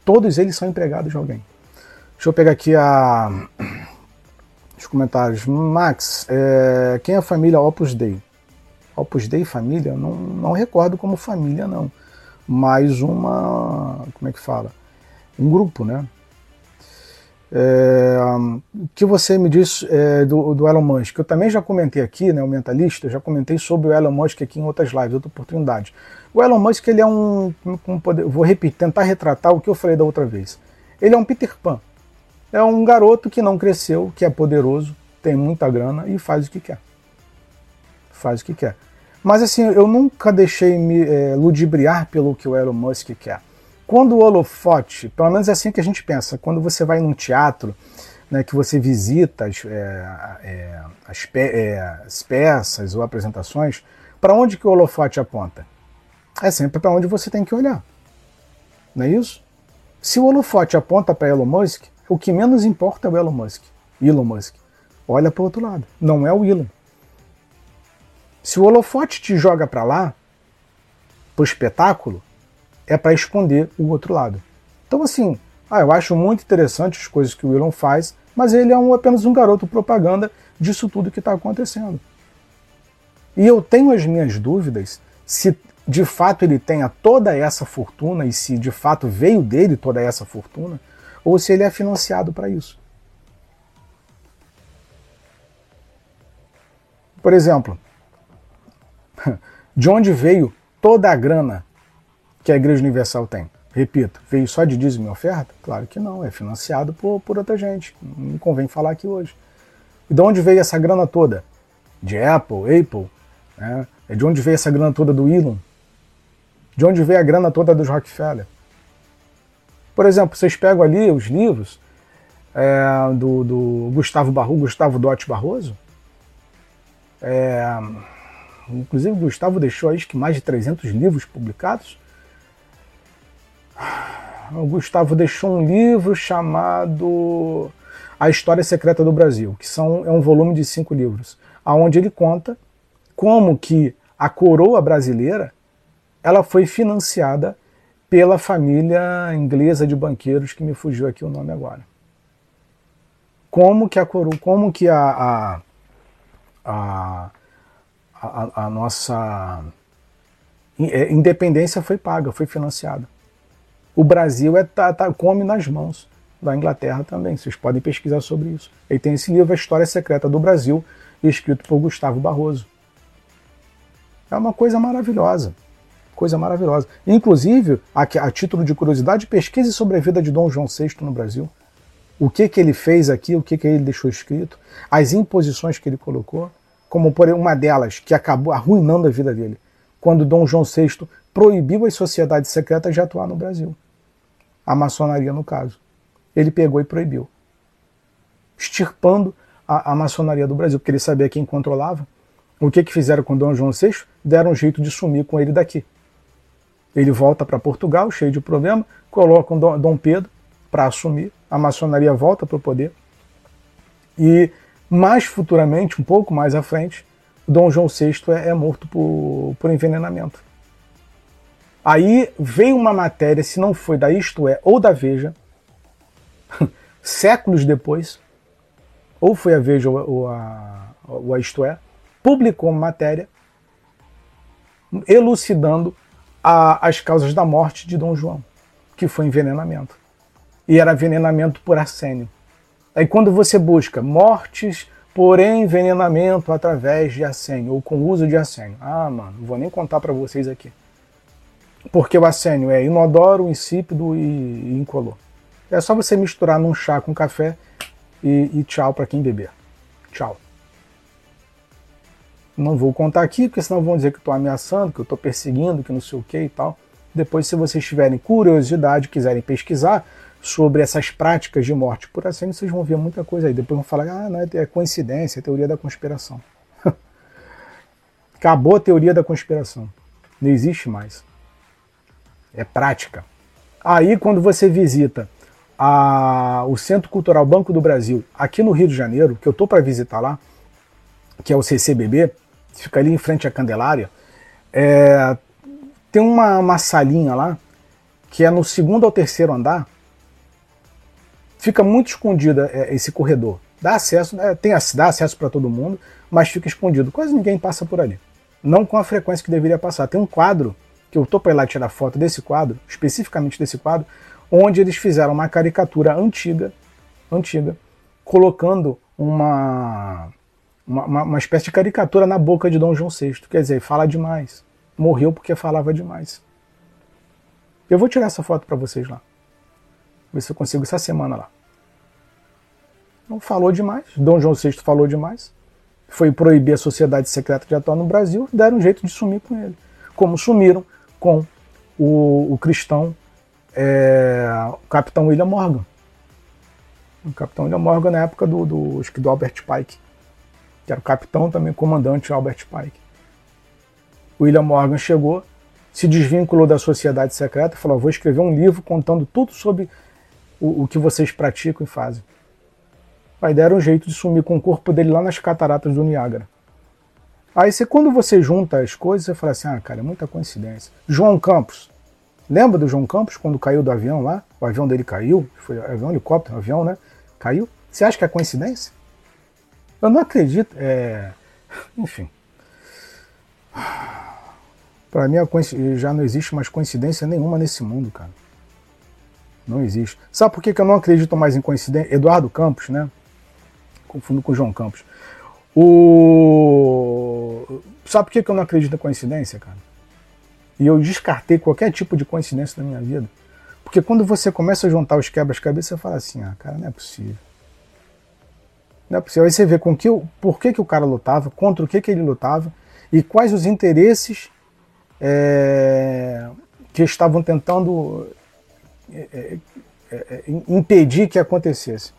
Todos eles são empregados de alguém. Deixa eu pegar aqui a... os comentários. Max, é... quem é a família Opus Dei? Opus Dei família? Não, não recordo como família, não. Mas uma. Como é que fala? Um grupo, né? É, o que você me disse é, do, do, Elon Musk? Eu também já comentei aqui, né, o Mentalista, já comentei sobre o Elon Musk aqui em outras lives, outra oportunidade. O Elon Musk, ele é um, poder, vou repetir, tentar retratar o que eu falei da outra vez. Ele é um Peter Pan. É um garoto que não cresceu, que é poderoso, tem muita grana e faz o que quer. Faz o que quer. Mas assim, eu nunca deixei me é, ludibriar pelo que o Elon Musk quer. Quando o holofote, pelo menos é assim que a gente pensa, quando você vai num teatro, né, que você visita as, é, é, as, pe é, as peças ou apresentações, para onde que o holofote aponta? é sempre para onde você tem que olhar. Não é isso? Se o holofote aponta para Elon Musk, o que menos importa é o Elon Musk. Elon Musk. Olha para o outro lado. Não é o Elon. Se o holofote te joga para lá, para o espetáculo, é para esconder o outro lado. Então, assim, ah, eu acho muito interessante as coisas que o Elon faz, mas ele é um, apenas um garoto propaganda disso tudo que está acontecendo. E eu tenho as minhas dúvidas se de fato ele tenha toda essa fortuna e se de fato veio dele toda essa fortuna, ou se ele é financiado para isso. Por exemplo, de onde veio toda a grana que a Igreja Universal tem? Repito, veio só de dízimo e oferta? Claro que não, é financiado por, por outra gente. Não convém falar aqui hoje. E de onde veio essa grana toda? De Apple, Apple? Né? É de onde veio essa grana toda do Elon? De onde veio a grana toda dos Rockefeller? Por exemplo, vocês pegam ali os livros é, do, do, Gustavo Barro, Gustavo Dotti Barroso. É, inclusive, o Gustavo deixou aí que mais de 300 livros publicados. O Gustavo deixou um livro chamado A História Secreta do Brasil, que são, é um volume de cinco livros, aonde ele conta como que a coroa brasileira ela foi financiada pela família inglesa de banqueiros que me fugiu aqui o nome agora. Como que a coroa, como que a, a, a, a nossa é, independência foi paga, foi financiada. O Brasil é tá, tá, come nas mãos da Inglaterra também. Vocês podem pesquisar sobre isso. E tem esse livro, A História Secreta do Brasil, escrito por Gustavo Barroso. É uma coisa maravilhosa. Coisa maravilhosa. Inclusive, a, a título de curiosidade, pesquise sobre a vida de Dom João VI no Brasil. O que, que ele fez aqui, o que, que ele deixou escrito, as imposições que ele colocou, como por uma delas que acabou arruinando a vida dele, quando Dom João VI proibiu as sociedades secretas de atuar no Brasil. A maçonaria, no caso. Ele pegou e proibiu. Extirpando a, a maçonaria do Brasil, porque ele sabia quem controlava. O que, que fizeram com Dom João VI? Deram um jeito de sumir com ele daqui. Ele volta para Portugal, cheio de problema, colocam Dom Pedro para assumir, a maçonaria volta para o poder. E mais futuramente, um pouco mais à frente, Dom João VI é, é morto por, por envenenamento. Aí veio uma matéria, se não foi da Isto É ou da Veja, séculos depois, ou foi a Veja ou a, ou a Isto É, publicou uma matéria elucidando a, as causas da morte de Dom João, que foi envenenamento. E era envenenamento por arsênio. Aí quando você busca mortes por envenenamento através de arsênio ou com uso de arsênio, ah, mano, não vou nem contar para vocês aqui. Porque o arsênio é inodoro, insípido e, incolor. É só você misturar num chá com café e, e tchau para quem beber. Tchau. Não vou contar aqui, porque senão vão dizer que estou ameaçando, que eu estou perseguindo, que não sei o que e tal. Depois, se vocês tiverem curiosidade, quiserem pesquisar sobre essas práticas de morte por arsênio, vocês vão ver muita coisa aí. Depois vão falar, ah, não, é coincidência, é teoria da conspiração. Acabou a teoria da conspiração. Não existe mais. É prática. Aí, quando você visita a, o Centro Cultural Banco do Brasil, aqui no Rio de Janeiro, que eu estou para visitar lá, que é o CCBB, fica ali em frente à Candelária, é, tem uma, uma salinha lá, que é no segundo ou terceiro andar, fica muito escondida é, esse corredor. Dá acesso, é, tem dá acesso para todo mundo, mas fica escondido. Quase ninguém passa por ali. Não com a frequência que deveria passar. Tem um quadro, que eu estou para ir lá tirar foto desse quadro, especificamente desse quadro, onde eles fizeram uma caricatura antiga, antiga, colocando uma uma, uma, uma, espécie de caricatura na boca de Dom João VI. Quer dizer, fala demais. Morreu porque falava demais. Eu vou tirar essa foto para vocês lá. Ver se eu consigo essa semana lá. Não falou demais. Dom João VI falou demais. Foi proibir a sociedade secreta de atuar no Brasil. Deram um jeito de sumir com ele. Como sumiram com o, o cristão, é, o capitão William Morgan. O capitão William Morgan na época do, do, acho que do Albert Pike que era o capitão também comandante Albert Pike. William Morgan chegou, se desvinculou da sociedade secreta e falou: vou escrever um livro contando tudo sobre o, o que vocês praticam e fazem. Aí deram um jeito de sumir com o corpo dele lá nas cataratas do Niágara. Aí você, quando você junta as coisas, você fala assim, ah, cara, é muita coincidência. João Campos. Lembra do João Campos quando caiu do avião lá? O avião dele caiu, foi avião, helicóptero, avião, né? Caiu. Você acha que é coincidência? Eu não acredito. É... Enfim. Para mim, já não existe mais coincidência nenhuma nesse mundo, cara. Não existe. Sabe por que eu não acredito mais em coincidência? Eduardo Campos, né? Confundo com João Campos. O... Sabe por que eu não acredito em coincidência, cara? E eu descartei qualquer tipo de coincidência na minha vida. Porque quando você começa a juntar os quebras-cabeças, você fala assim, ah, cara, não é possível. Não é possível. Aí você vê com que, por que, que o cara lutava, contra o que, que ele lutava, e quais os interesses é, que estavam tentando é, é, é, é impedir que acontecesse.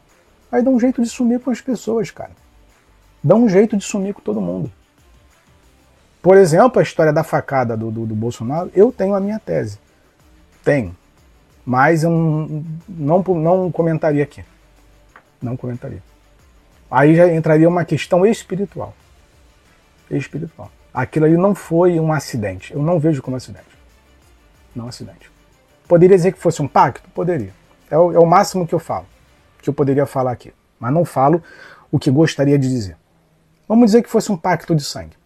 Aí dá um jeito de sumir com as pessoas, cara dá um jeito de sumir com todo mundo. Por exemplo, a história da facada do, do, do Bolsonaro, eu tenho a minha tese. Tenho. Mas eu não, não, não comentaria aqui. Não comentaria. Aí já entraria uma questão espiritual. Espiritual. Aquilo ali não foi um acidente. Eu não vejo como acidente. Não acidente. Poderia dizer que fosse um pacto? Poderia. É o, é o máximo que eu falo. Que eu poderia falar aqui. Mas não falo o que gostaria de dizer. Vamos dizer que fosse um pacto de sangue.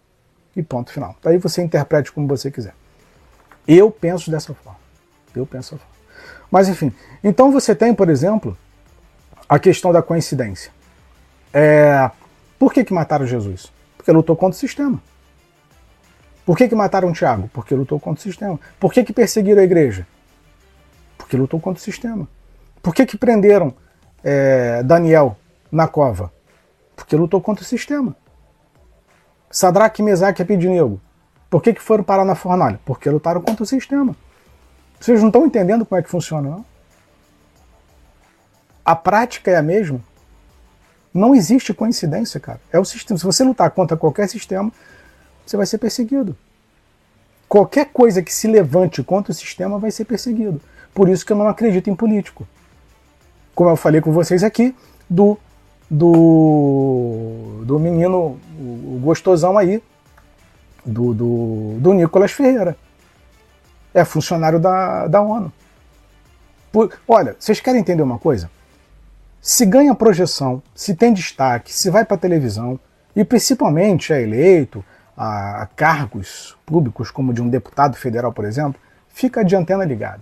E ponto final. Daí você interprete como você quiser. Eu penso dessa forma. Eu penso dessa forma. Mas enfim, então você tem, por exemplo, a questão da coincidência. É, por que, que mataram Jesus? Porque lutou contra o sistema. Por que, que mataram Tiago? Porque lutou contra o sistema. Por que, que perseguiram a igreja? Porque lutou contra o sistema. Por que, que prenderam é, Daniel na cova? Porque lutou contra o sistema. Sadraque, Mesaque e Abednego. Por que, que foram parar na fornalha? Porque lutaram contra o sistema. Vocês não estão entendendo como é que funciona, não? A prática é a mesma. Não existe coincidência, cara. É o sistema. Se você lutar contra qualquer sistema, você vai ser perseguido. Qualquer coisa que se levante contra o sistema vai ser perseguido. Por isso que eu não acredito em político. Como eu falei com vocês aqui, do do, do menino, o, gostosão aí, do, do, do Nicolas Ferreira. É funcionário da, da ONU. Por, olha, vocês querem entender uma coisa? Se ganha projeção, se tem destaque, se vai para televisão e principalmente é eleito a, cargos públicos, como de um deputado federal, por exemplo, fica de antena ligada.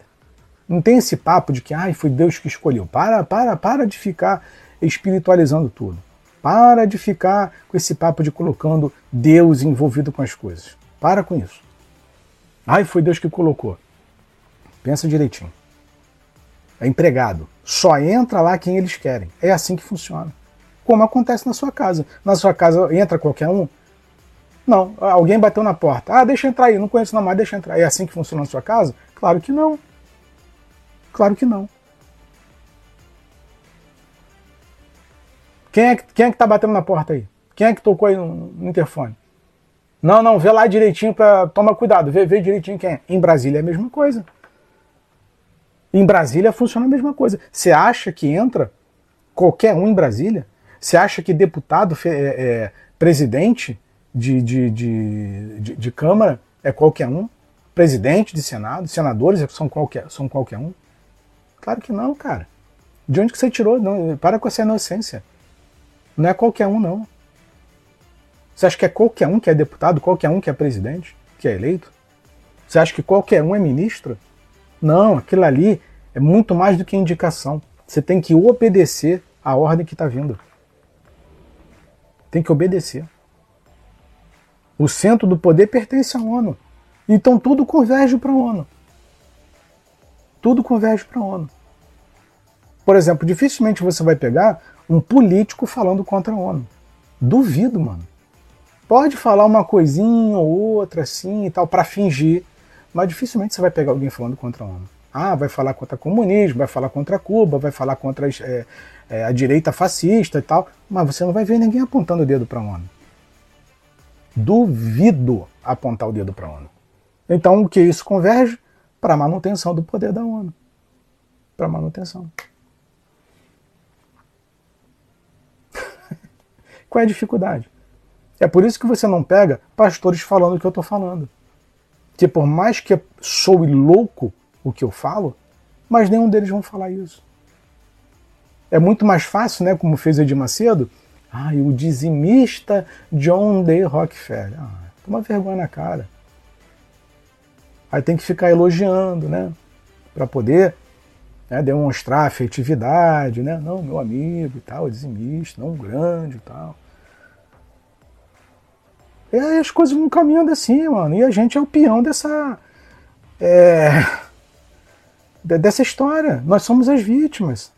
Não tem esse papo de que ai, foi Deus que escolheu. Para, para, para de ficar espiritualizando tudo. Para de ficar com esse papo de colocando Deus envolvido com as coisas. Para com isso. Ai, foi Deus que colocou. Pensa direitinho. É empregado. Só entra lá quem eles querem. É assim que funciona. Como acontece na sua casa. Na sua casa entra qualquer um? Não. Alguém bateu na porta. Ah, deixa entrar aí. Não conheço não, mas deixa entrar. É assim que funciona na sua casa? Claro que não. Claro que não. Quem é, quem é que tá batendo na porta aí? Quem é que tocou aí no, no interfone? Não, não, vê lá direitinho para toma cuidado, vê, vê direitinho quem é. Em Brasília é a mesma coisa. Em Brasília funciona a mesma coisa. Você acha que entra qualquer um em Brasília? Você acha que deputado, é, é, presidente de, de, de, de, de Câmara é qualquer um? Presidente de Senado, senadores são qualquer, são qualquer um? Claro que não, cara. De onde que você tirou? Não, para com essa inocência. Não é qualquer um, não. Você acha que é qualquer um que é deputado, qualquer um que é presidente, que é eleito? Você acha que qualquer um é ministro? Não, aquilo ali é muito mais do que indicação. Você tem que obedecer à ordem que está vindo. Tem que obedecer. O centro do poder pertence à ONU. Então tudo converge para a ONU. Tudo converge para a ONU. Por exemplo, dificilmente você vai pegar um político falando contra a ONU. Duvido, mano. Pode falar uma coisinha ou outra assim e tal para fingir, mas dificilmente você vai pegar alguém falando contra a ONU. Ah, vai falar contra o comunismo, vai falar contra Cuba, vai falar contra é, é, a direita fascista e tal, mas você não vai ver ninguém apontando o dedo para a ONU. Duvido apontar o dedo para a ONU. Então, o que isso converge? Para a manutenção do poder da ONU. Para manutenção. Qual é a dificuldade? É por isso que você não pega pastores falando o que eu estou falando. Que por mais que soe louco o que eu falo, mas nenhum deles vão falar isso. É muito mais fácil, né, como fez Edir Macedo, ah, o dizimista John D. Rockefeller. Ah, toma vergonha na cara. Aí tem que ficar elogiando, né? Para poder né, demonstrar afetividade, né? Não, meu amigo e tal, dizimista, não grande e tal. E aí as coisas vão caminhando assim, mano. E a gente é o peão dessa. É, dessa história. Nós somos as vítimas.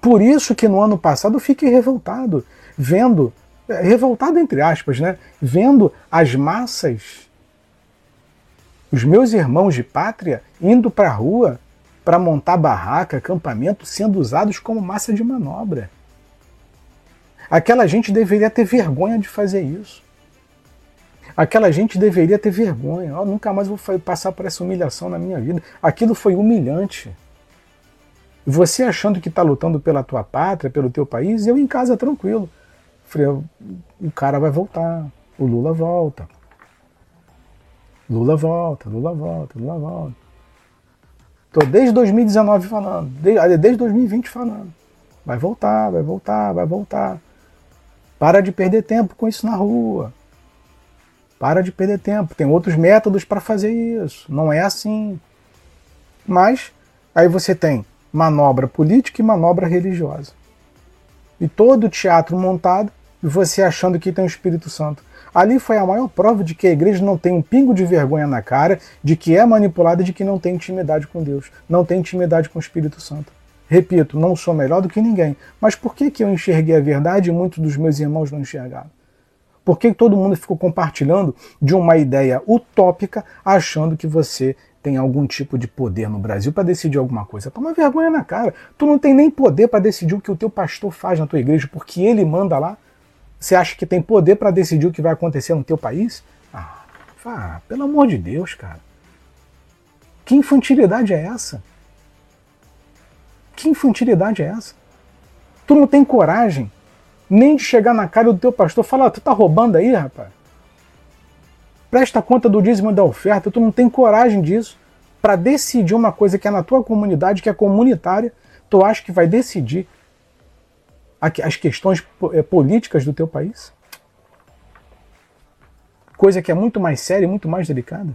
Por isso que no ano passado eu fiquei revoltado, vendo, é, revoltado entre aspas, né? Vendo as massas, os meus irmãos de pátria, indo para a rua para montar barraca, acampamento, sendo usados como massa de manobra. Aquela gente deveria ter vergonha de fazer isso. Aquela gente deveria ter vergonha. Eu nunca mais vou passar por essa humilhação na minha vida. Aquilo foi humilhante. Você achando que está lutando pela tua pátria, pelo teu país, eu em casa tranquilo. O cara vai voltar, o Lula volta. Lula volta, Lula volta, Lula volta. Tô desde 2019 falando, desde, desde 2020 falando. Vai voltar, vai voltar, vai voltar. Para de perder tempo com isso na rua. Para de perder tempo. Tem outros métodos para fazer isso. Não é assim. Mas aí você tem manobra política e manobra religiosa. E todo o teatro montado, e você achando que tem o Espírito Santo. Ali foi a maior prova de que a igreja não tem um pingo de vergonha na cara, de que é manipulada, de que não tem intimidade com Deus, não tem intimidade com o Espírito Santo. Repito, não sou melhor do que ninguém, mas por que, que eu enxerguei a verdade e muitos dos meus irmãos não enxergaram? Por que todo mundo ficou compartilhando de uma ideia utópica, achando que você tem algum tipo de poder no Brasil para decidir alguma coisa. Toma vergonha na cara. Tu não tem nem poder para decidir o que o teu pastor faz na tua igreja, porque ele manda lá. Você acha que tem poder para decidir o que vai acontecer no teu país? Ah, ah, pelo amor de Deus, cara. Que infantilidade é essa? Que infantilidade é essa? Tu não tem coragem nem de chegar na cara do teu pastor e falar, tu tá roubando aí, rapaz? presta conta do dízimo e da oferta, tu não tem coragem disso para decidir uma coisa que é na tua comunidade, que é comunitária, tu acha que vai decidir as questões eh, políticas do teu país? Coisa que é muito mais séria e muito mais delicada.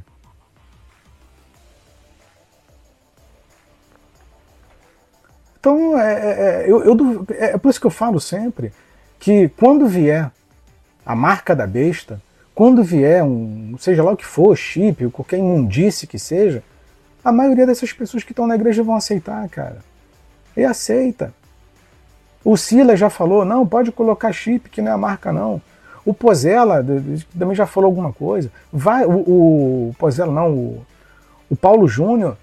Então, é, é, é eu, eu, é por isso que eu falo sempre que quando vier a marca da besta, quando vier um, seja lá o que for, chip, qualquer imundice que seja, a maioria dessas pessoas que estão na igreja vão aceitar, cara. E aceita. O Silas já falou, não, pode colocar chip, que não é a marca, não. O Pozella também já falou alguma coisa. Vai, o, o Pozella, não, o, o Paulo Júnior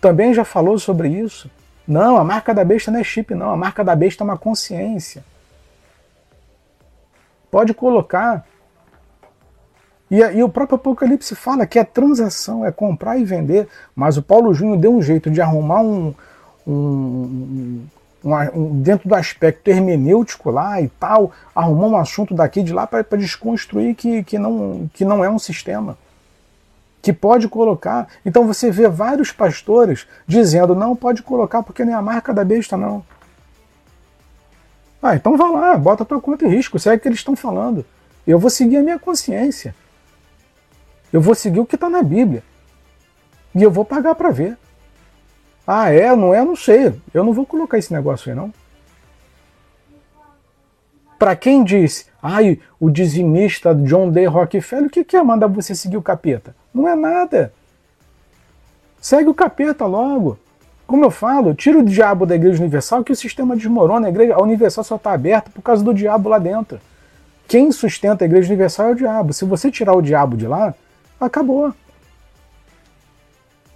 também já falou sobre isso. Não, a marca da besta não é chip, não. A marca da besta é uma consciência. Pode colocar. E, e, o próprio Apocalipse fala que a transação é comprar e vender, mas o Paulo Júnior deu um jeito de arrumar um, um, um, um, dentro do aspecto hermenêutico lá e tal, arrumou um assunto daqui de lá para desconstruir que, que, não, que não é um sistema. Que pode colocar. Então você vê vários pastores dizendo: não pode colocar porque nem a marca da besta, não. Ah, então vá lá, bota tua conta em risco, segue o que eles estão falando. Eu vou seguir a minha consciência. Eu vou seguir o que está na Bíblia. E eu vou pagar para ver. Ah, é? Não é? Não sei. Eu não vou colocar esse negócio aí, não. Para quem disse, ai, o dizimista John D. Rockefeller, o que, que é mandar você seguir o capeta? Não é nada. Segue o capeta logo. Como eu falo, tira o diabo da Igreja Universal que o sistema desmorona. A Igreja a Universal só está aberta por causa do diabo lá dentro. Quem sustenta a Igreja Universal é o diabo. Se você tirar o diabo de lá, Acabou.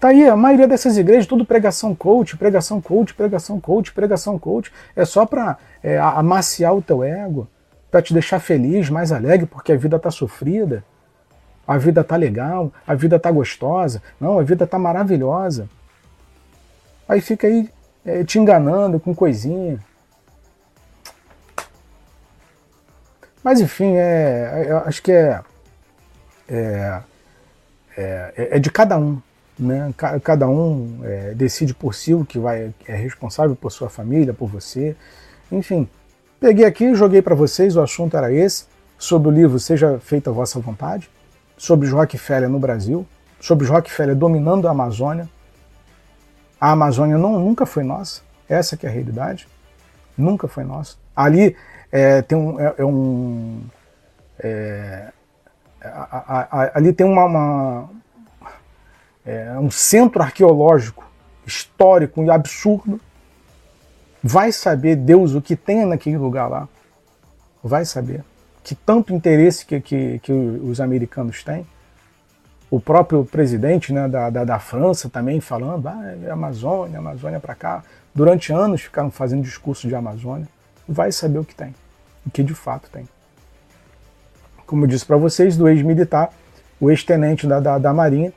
Tá aí, a maioria dessas igrejas, tudo pregação coach, pregação coach, pregação coach, pregação coach. É só para é, amaciar o teu ego, para te deixar feliz, mais alegre, porque a vida tá sofrida. A vida tá legal, a vida tá gostosa, não, a vida tá maravilhosa. Aí fica aí é, te enganando com coisinha. Mas enfim, é, é acho que é, é, é, é, de cada um. Né? Cada um é, decide por si o que vai, é responsável por sua família, por você. Enfim, peguei aqui, joguei para vocês, o assunto era esse, sobre o livro Seja Feita a Vossa Vontade, sobre os Rockefeller no Brasil, sobre os Rockefeller dominando a Amazônia. A Amazônia não, nunca foi nossa, essa que é a realidade, nunca foi nossa. Ali é, tem um, é, é um é, a, a, a, ali tem uma, uma é, um centro arqueológico histórico e absurdo. Vai saber Deus o que tem naquele lugar lá. Vai saber. Que tanto interesse que, que, que os americanos têm. O próprio presidente né, da, da, da França também falando, ah, é Amazônia, Amazônia para cá. Durante anos ficaram fazendo discurso de Amazônia. Vai saber o que tem. O que de fato tem. Como eu disse para vocês, do ex-militar, o ex-tenente da, da, da Marinha,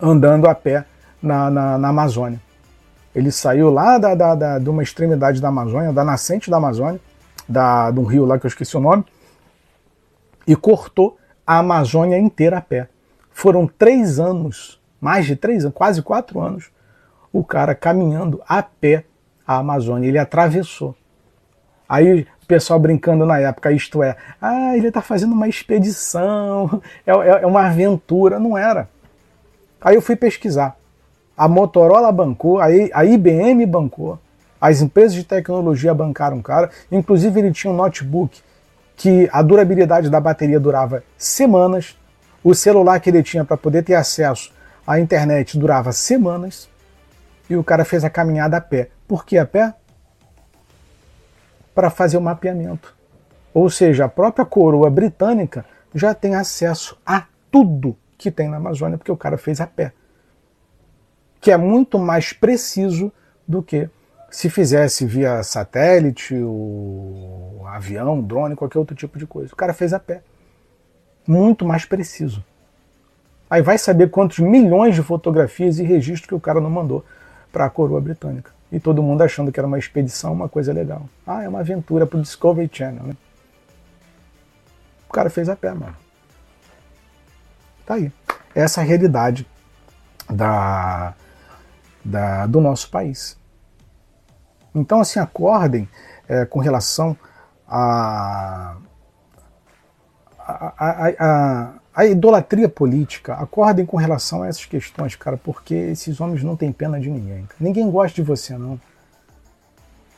andando a pé na, na, na Amazônia. Ele saiu lá da, da, da, de uma extremidade da Amazônia, da nascente da Amazônia, da, de um rio lá que eu esqueci o nome, e cortou a Amazônia inteira a pé. Foram três anos, mais de três anos, quase quatro anos, o cara caminhando a pé a Amazônia. Ele atravessou. Aí o pessoal brincando na época, isto é, ah, ele está fazendo uma expedição, é, é, é uma aventura. Não era. Aí eu fui pesquisar. A Motorola bancou, a IBM bancou, as empresas de tecnologia bancaram cara. Inclusive ele tinha um notebook que a durabilidade da bateria durava semanas. O celular que ele tinha para poder ter acesso à internet durava semanas. E o cara fez a caminhada a pé. Por que a pé? Para fazer o mapeamento. Ou seja, a própria coroa britânica já tem acesso a tudo que tem na Amazônia, porque o cara fez a pé. Que é muito mais preciso do que se fizesse via satélite, o avião, drone, qualquer outro tipo de coisa. O cara fez a pé. Muito mais preciso. Aí vai saber quantos milhões de fotografias e registros que o cara não mandou para a coroa britânica. E todo mundo achando que era uma expedição, uma coisa legal. Ah, é uma aventura pro Discovery Channel, né? O cara fez a pé, mano. Tá aí. Essa é a realidade da, da, do nosso país. Então, assim, acordem é, com relação a, a, a, a, idolatria política, acordem com relação a essas questões, cara, porque esses homens não têm pena de ninguém. Cara. Ninguém gosta de você, não.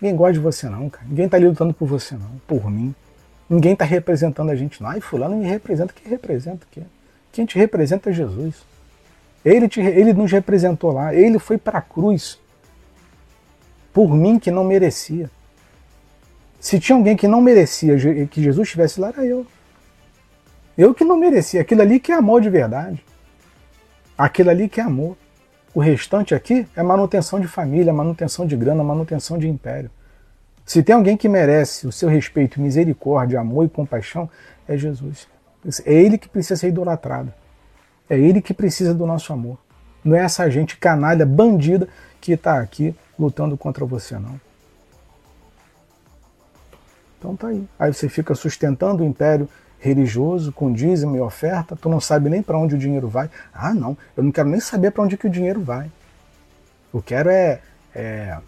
Ninguém gosta de você, não, cara. Ninguém tá lutando por você, não. Por mim. Ninguém tá representando a gente, não. Ai, fulano me representa. Que representa o quê? Quem te representa é Jesus. Ele, te, ele nos representou lá. Ele foi para a cruz por mim que não merecia. Se tinha alguém que não merecia que Jesus estivesse lá, era eu. Eu que não merecia. Aquilo ali que é amor de verdade. Aquilo ali que é amor. O restante aqui é manutenção de família, manutenção de grana, manutenção de império. Se tem alguém que merece o seu respeito, misericórdia, amor e compaixão, é Jesus. É ele que precisa ser idolatrado. É ele que precisa do nosso amor. Não é essa gente canalha, bandida, que está aqui lutando contra você, não. Então tá aí. Aí você fica sustentando o império religioso com dízimo e oferta, tu não sabe nem para onde o dinheiro vai. Ah, não, eu não quero nem saber para onde que o dinheiro vai. Eu quero é, é,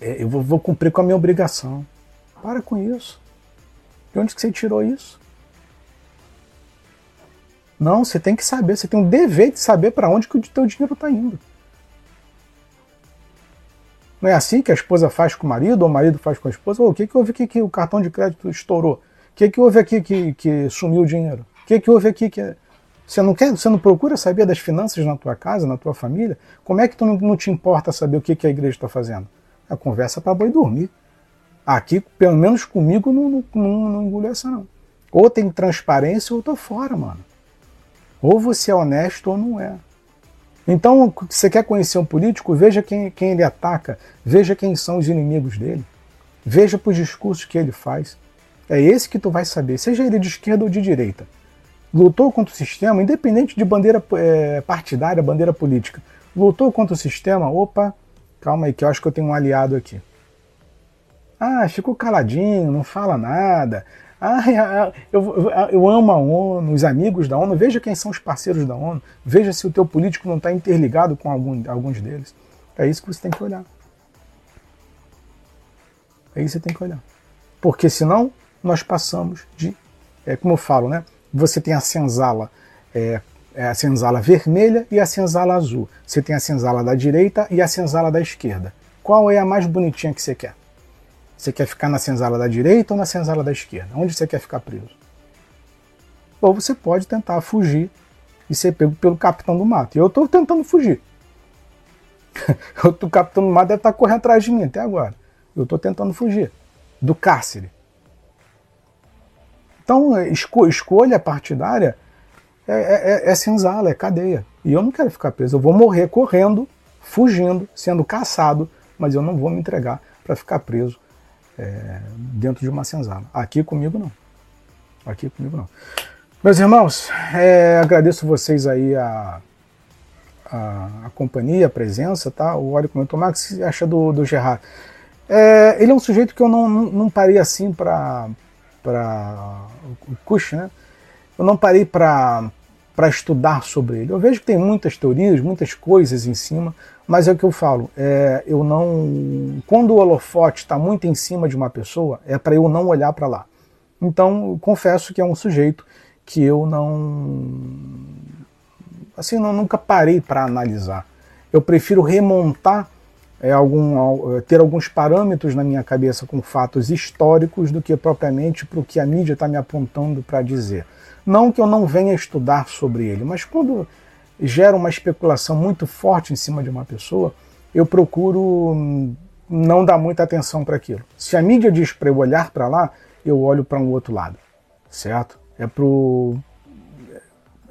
é eu vou, vou, cumprir com a minha obrigação. Para com isso. De onde que você tirou isso? Não, você tem que saber, você tem um dever de saber para onde que o teu dinheiro está indo. Não é assim que a esposa faz com o marido, ou o marido faz com a esposa? O que, que houve aqui que o cartão de crédito estourou? O que, que houve aqui que, que sumiu o dinheiro? O que, que houve aqui que. Você não, quer, você não procura saber das finanças na tua casa, na tua família? Como é que tu não, não te importa saber o que, que a igreja está fazendo? A conversa para boi dormir. Aqui, pelo menos comigo, não, não, não, não essa não. Ou tem transparência ou tô fora, mano. Ou você é honesto ou não é. Então, você quer conhecer um político? Veja quem, quem ele ataca, veja quem são os inimigos dele, veja para os discursos que ele faz. É esse que tu vai saber, seja ele de esquerda ou de direita. lutou contra o sistema, independente de bandeira é, partidária, bandeira política, lutou contra o sistema, opa, calma aí que eu acho que eu tenho um aliado aqui. Ah, ficou caladinho, não fala nada. Ah, eu, eu amo a ONU, os amigos da ONU, veja quem são os parceiros da ONU, veja se o teu político não está interligado com algum, alguns deles. É isso que você tem que olhar. É isso que você tem que olhar. Porque senão nós passamos de, é, como eu falo, né? Você tem a senzala, é, é a senzala vermelha e a senzala azul. Você tem a senzala da direita e a senzala da esquerda. Qual é a mais bonitinha que você quer? Você quer ficar na senzala da direita ou na senzala da esquerda? Onde você quer ficar preso? Ou você pode tentar fugir e ser pego pelo capitão do mato. E eu estou tentando fugir. o capitão do mato deve estar tá correndo atrás de mim até agora. Eu estou tentando fugir do cárcere. Então, esco escolha partidária é, é, é, é senzala, é cadeia. E eu não quero ficar preso. Eu vou morrer correndo, fugindo, sendo caçado, mas eu não vou me entregar para ficar preso é, dentro de uma senzala. Aqui comigo não. Aqui comigo não. Meus irmãos, é, agradeço vocês aí a, a, a, companhia, a presença, tá? O Óleo comentou, Max, o que você acha do, do Gerard? É, ele é um sujeito que eu não, não, parei assim para o Kush, né? Eu não parei para estudar sobre ele. Eu vejo que tem muitas teorias, muitas coisas em cima, mas é o que eu falo, é, eu não. Quando o holofote está muito em cima de uma pessoa, é para eu não olhar para lá. Então, confesso que é um sujeito que eu não. Assim, não, nunca parei para analisar. Eu prefiro remontar é, algum, é, ter alguns parâmetros na minha cabeça com fatos históricos do que propriamente para o que a mídia está me apontando para dizer. Não que eu não venha estudar sobre ele, mas quando gera uma especulação muito forte em cima de uma pessoa, eu procuro hum, não dar muita atenção para aquilo. Se a mídia diz para eu olhar para lá, eu olho para um outro lado, certo? É pro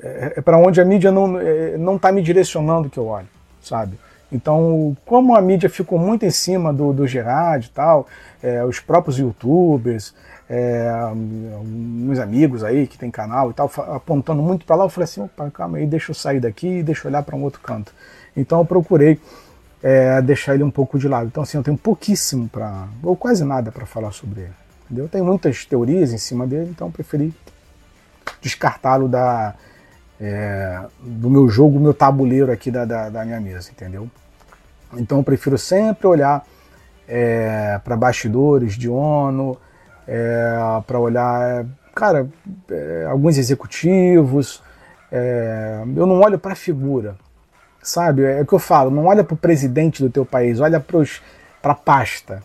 é, é para onde a mídia não é, não está me direcionando que eu olho, sabe? Então, como a mídia ficou muito em cima do, do Gerard e tal, é, os próprios youtubers, é, meus amigos aí que tem canal e tal, apontando muito para lá, eu falei assim, opa, calma aí, deixa eu sair daqui e deixa eu olhar para um outro canto. Então eu procurei é, deixar ele um pouco de lado. Então assim, eu tenho pouquíssimo para, ou quase nada para falar sobre ele. Entendeu? Eu tenho muitas teorias em cima dele, então eu preferi descartá-lo da, é, do meu jogo, meu tabuleiro aqui da, da, da, minha mesa, entendeu? Então eu prefiro sempre olhar é, para bastidores de ONU, é, para olhar, cara, é, alguns executivos. É, eu não olho para a figura, sabe? É o que eu falo, não olha para o presidente do teu país, olha para a pasta.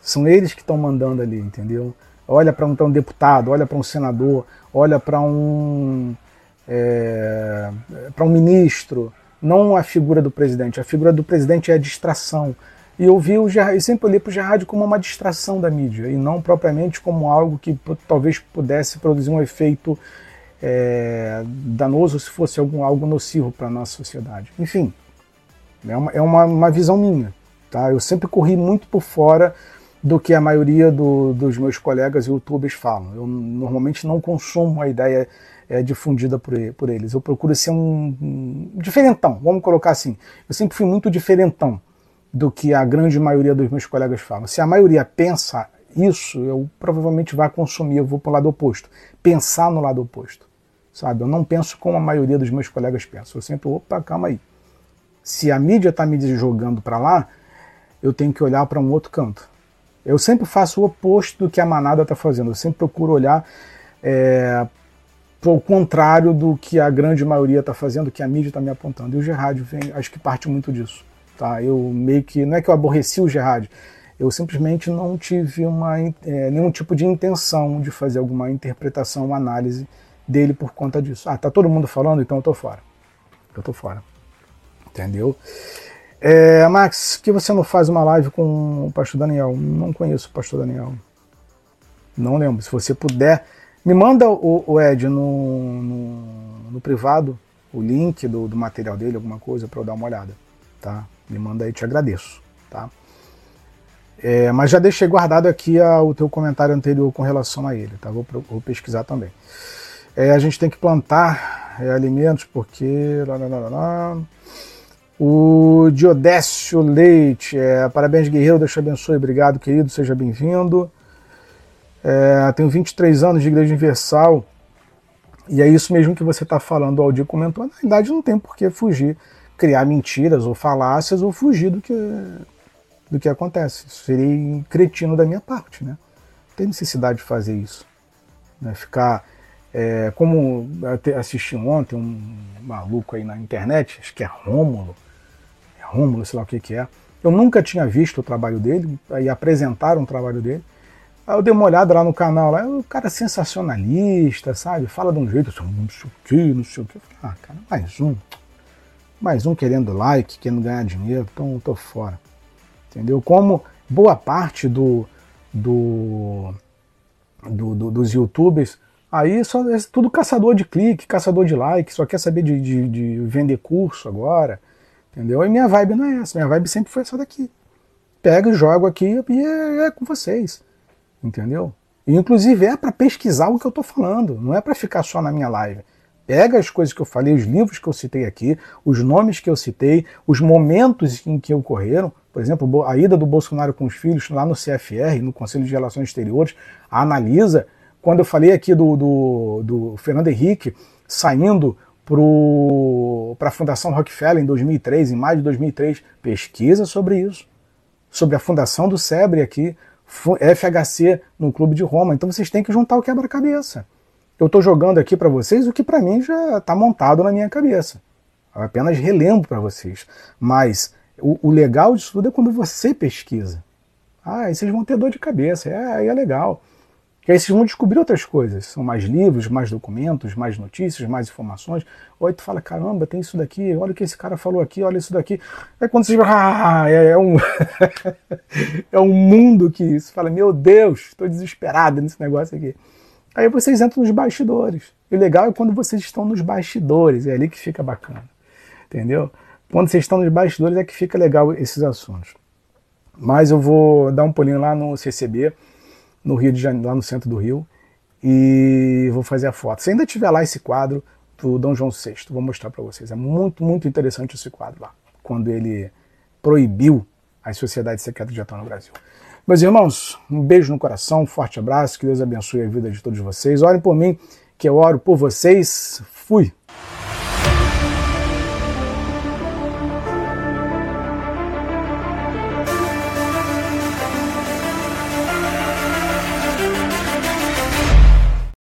São eles que estão mandando ali, entendeu? Olha para um, um, deputado, olha para um senador, olha para um é, para um ministro, não a figura do presidente. A figura do presidente é a distração. E eu vi o Gerard, sempre olhei para o Gerard como uma distração da mídia e não propriamente como algo que talvez pudesse produzir um efeito é, danoso se fosse algum, algo nocivo para a nossa sociedade. Enfim, é uma, é uma, uma visão minha. Tá? Eu sempre corri muito por fora do que a maioria do, dos meus colegas youtubers falam. Eu normalmente não consumo a ideia é, difundida por, por eles. Eu procuro ser um, um diferentão, vamos colocar assim. Eu sempre fui muito diferentão do que a grande maioria dos meus colegas falam. Se a maioria pensa isso, eu provavelmente vá consumir, eu vou para o lado oposto. Pensar no lado oposto. Sabe? Eu não penso como a maioria dos meus colegas pensam. Eu sempre, opa, calma aí. Se a mídia está me jogando para lá, eu tenho que olhar para um outro canto. Eu sempre faço o oposto do que a manada está fazendo. Eu sempre procuro olhar é, para o contrário do que a grande maioria está fazendo, que a mídia está me apontando. E o Gerard vem, acho que parte muito disso. Tá? Eu meio que. Não é que eu aborreci o Gerard, eu simplesmente não tive uma, é, nenhum tipo de intenção de fazer alguma interpretação, uma análise dele por conta disso. Ah, tá todo mundo falando, então eu tô fora. Eu tô fora. Entendeu? É, Max, que você não faz uma live com o pastor Daniel? Não conheço o pastor Daniel. Não lembro. Se você puder, me manda o, o Ed no, no, no, privado, o link do, do material dele, alguma coisa, para eu dar uma olhada. Tá? Me manda aí, te agradeço, tá? É, mas já deixei guardado aqui a, o teu comentário anterior com relação a ele, tá? Vou, vou pesquisar também. É, a gente tem que plantar é, alimentos porque. Lá, lá, lá. O Diodécio Leite, é, parabéns, guerreiro, Deus te abençoe, obrigado, querido, seja bem-vindo. É, tenho 23 anos de Igreja Universal, e é isso mesmo que você está falando, o Aldir comentou. Na verdade, não tem por que fugir, criar mentiras ou falácias ou fugir do que, do que acontece. Isso seria cretino da minha parte, né? Não tem necessidade de fazer isso. Né? Ficar. É, como assisti ontem um maluco aí na internet, acho que é Rômulo, Rômulo, sei lá o que, que é. Eu nunca tinha visto o trabalho dele, aí apresentaram o trabalho dele. Aí eu dei uma olhada lá no canal, lá, o cara é sensacionalista, sabe? Fala de um jeito assim, não sei o que, não sei o que. Ah, cara, mais um. Mais um querendo like, querendo ganhar dinheiro, então eu tô fora. Entendeu? Como boa parte do, do, do, do dos youtubers, aí só é tudo caçador de clique, caçador de like, só quer saber de, de, de vender curso agora Entendeu? E minha vibe não é essa. Minha vibe sempre foi essa daqui. Pego, jogo aqui e é, é com vocês. Entendeu? E, inclusive é para pesquisar o que eu estou falando, não é para ficar só na minha live. Pega as coisas que eu falei, os livros que eu citei aqui, os nomes que eu citei, os momentos em que ocorreram. Por exemplo, a ida do Bolsonaro com os filhos lá no CFR, no Conselho de Relações Exteriores, analisa. Quando eu falei aqui do, do, do Fernando Henrique saindo para a Fundação Rockefeller em 2003, em maio de 2003. Pesquisa sobre isso, sobre a fundação do SEBRE aqui, FHC no Clube de Roma. Então vocês têm que juntar o quebra-cabeça. Eu estou jogando aqui para vocês o que para mim já está montado na minha cabeça. Eu apenas relembro para vocês. Mas o, o, legal disso tudo é quando você pesquisa. Ah, aí vocês vão ter dor de cabeça, é, aí é legal. Que aí vocês vão descobrir outras coisas. São mais livros, mais documentos, mais notícias, mais informações. Ou aí tu fala, caramba, tem isso daqui, olha o que esse cara falou aqui, olha isso daqui. Aí quando vocês ah, é, é um é um mundo que você fala, meu Deus, estou desesperado nesse negócio aqui. Aí vocês entram nos bastidores. E o legal é quando vocês estão nos bastidores, é ali que fica bacana. Entendeu? Quando vocês estão nos bastidores é que fica legal esses assuntos. Mas eu vou dar um pulinho lá no CCB no Rio de Janeiro, lá no centro do Rio, e vou fazer a foto. Se ainda tiver lá esse quadro do Dom João VI, vou mostrar para vocês. É muito, muito interessante esse quadro lá, quando ele proibiu as sociedades secretas de atuar no Brasil. Meus irmãos, um beijo no coração, um forte abraço, que Deus abençoe a vida de todos vocês. Orem por mim, que eu oro por vocês. Fui!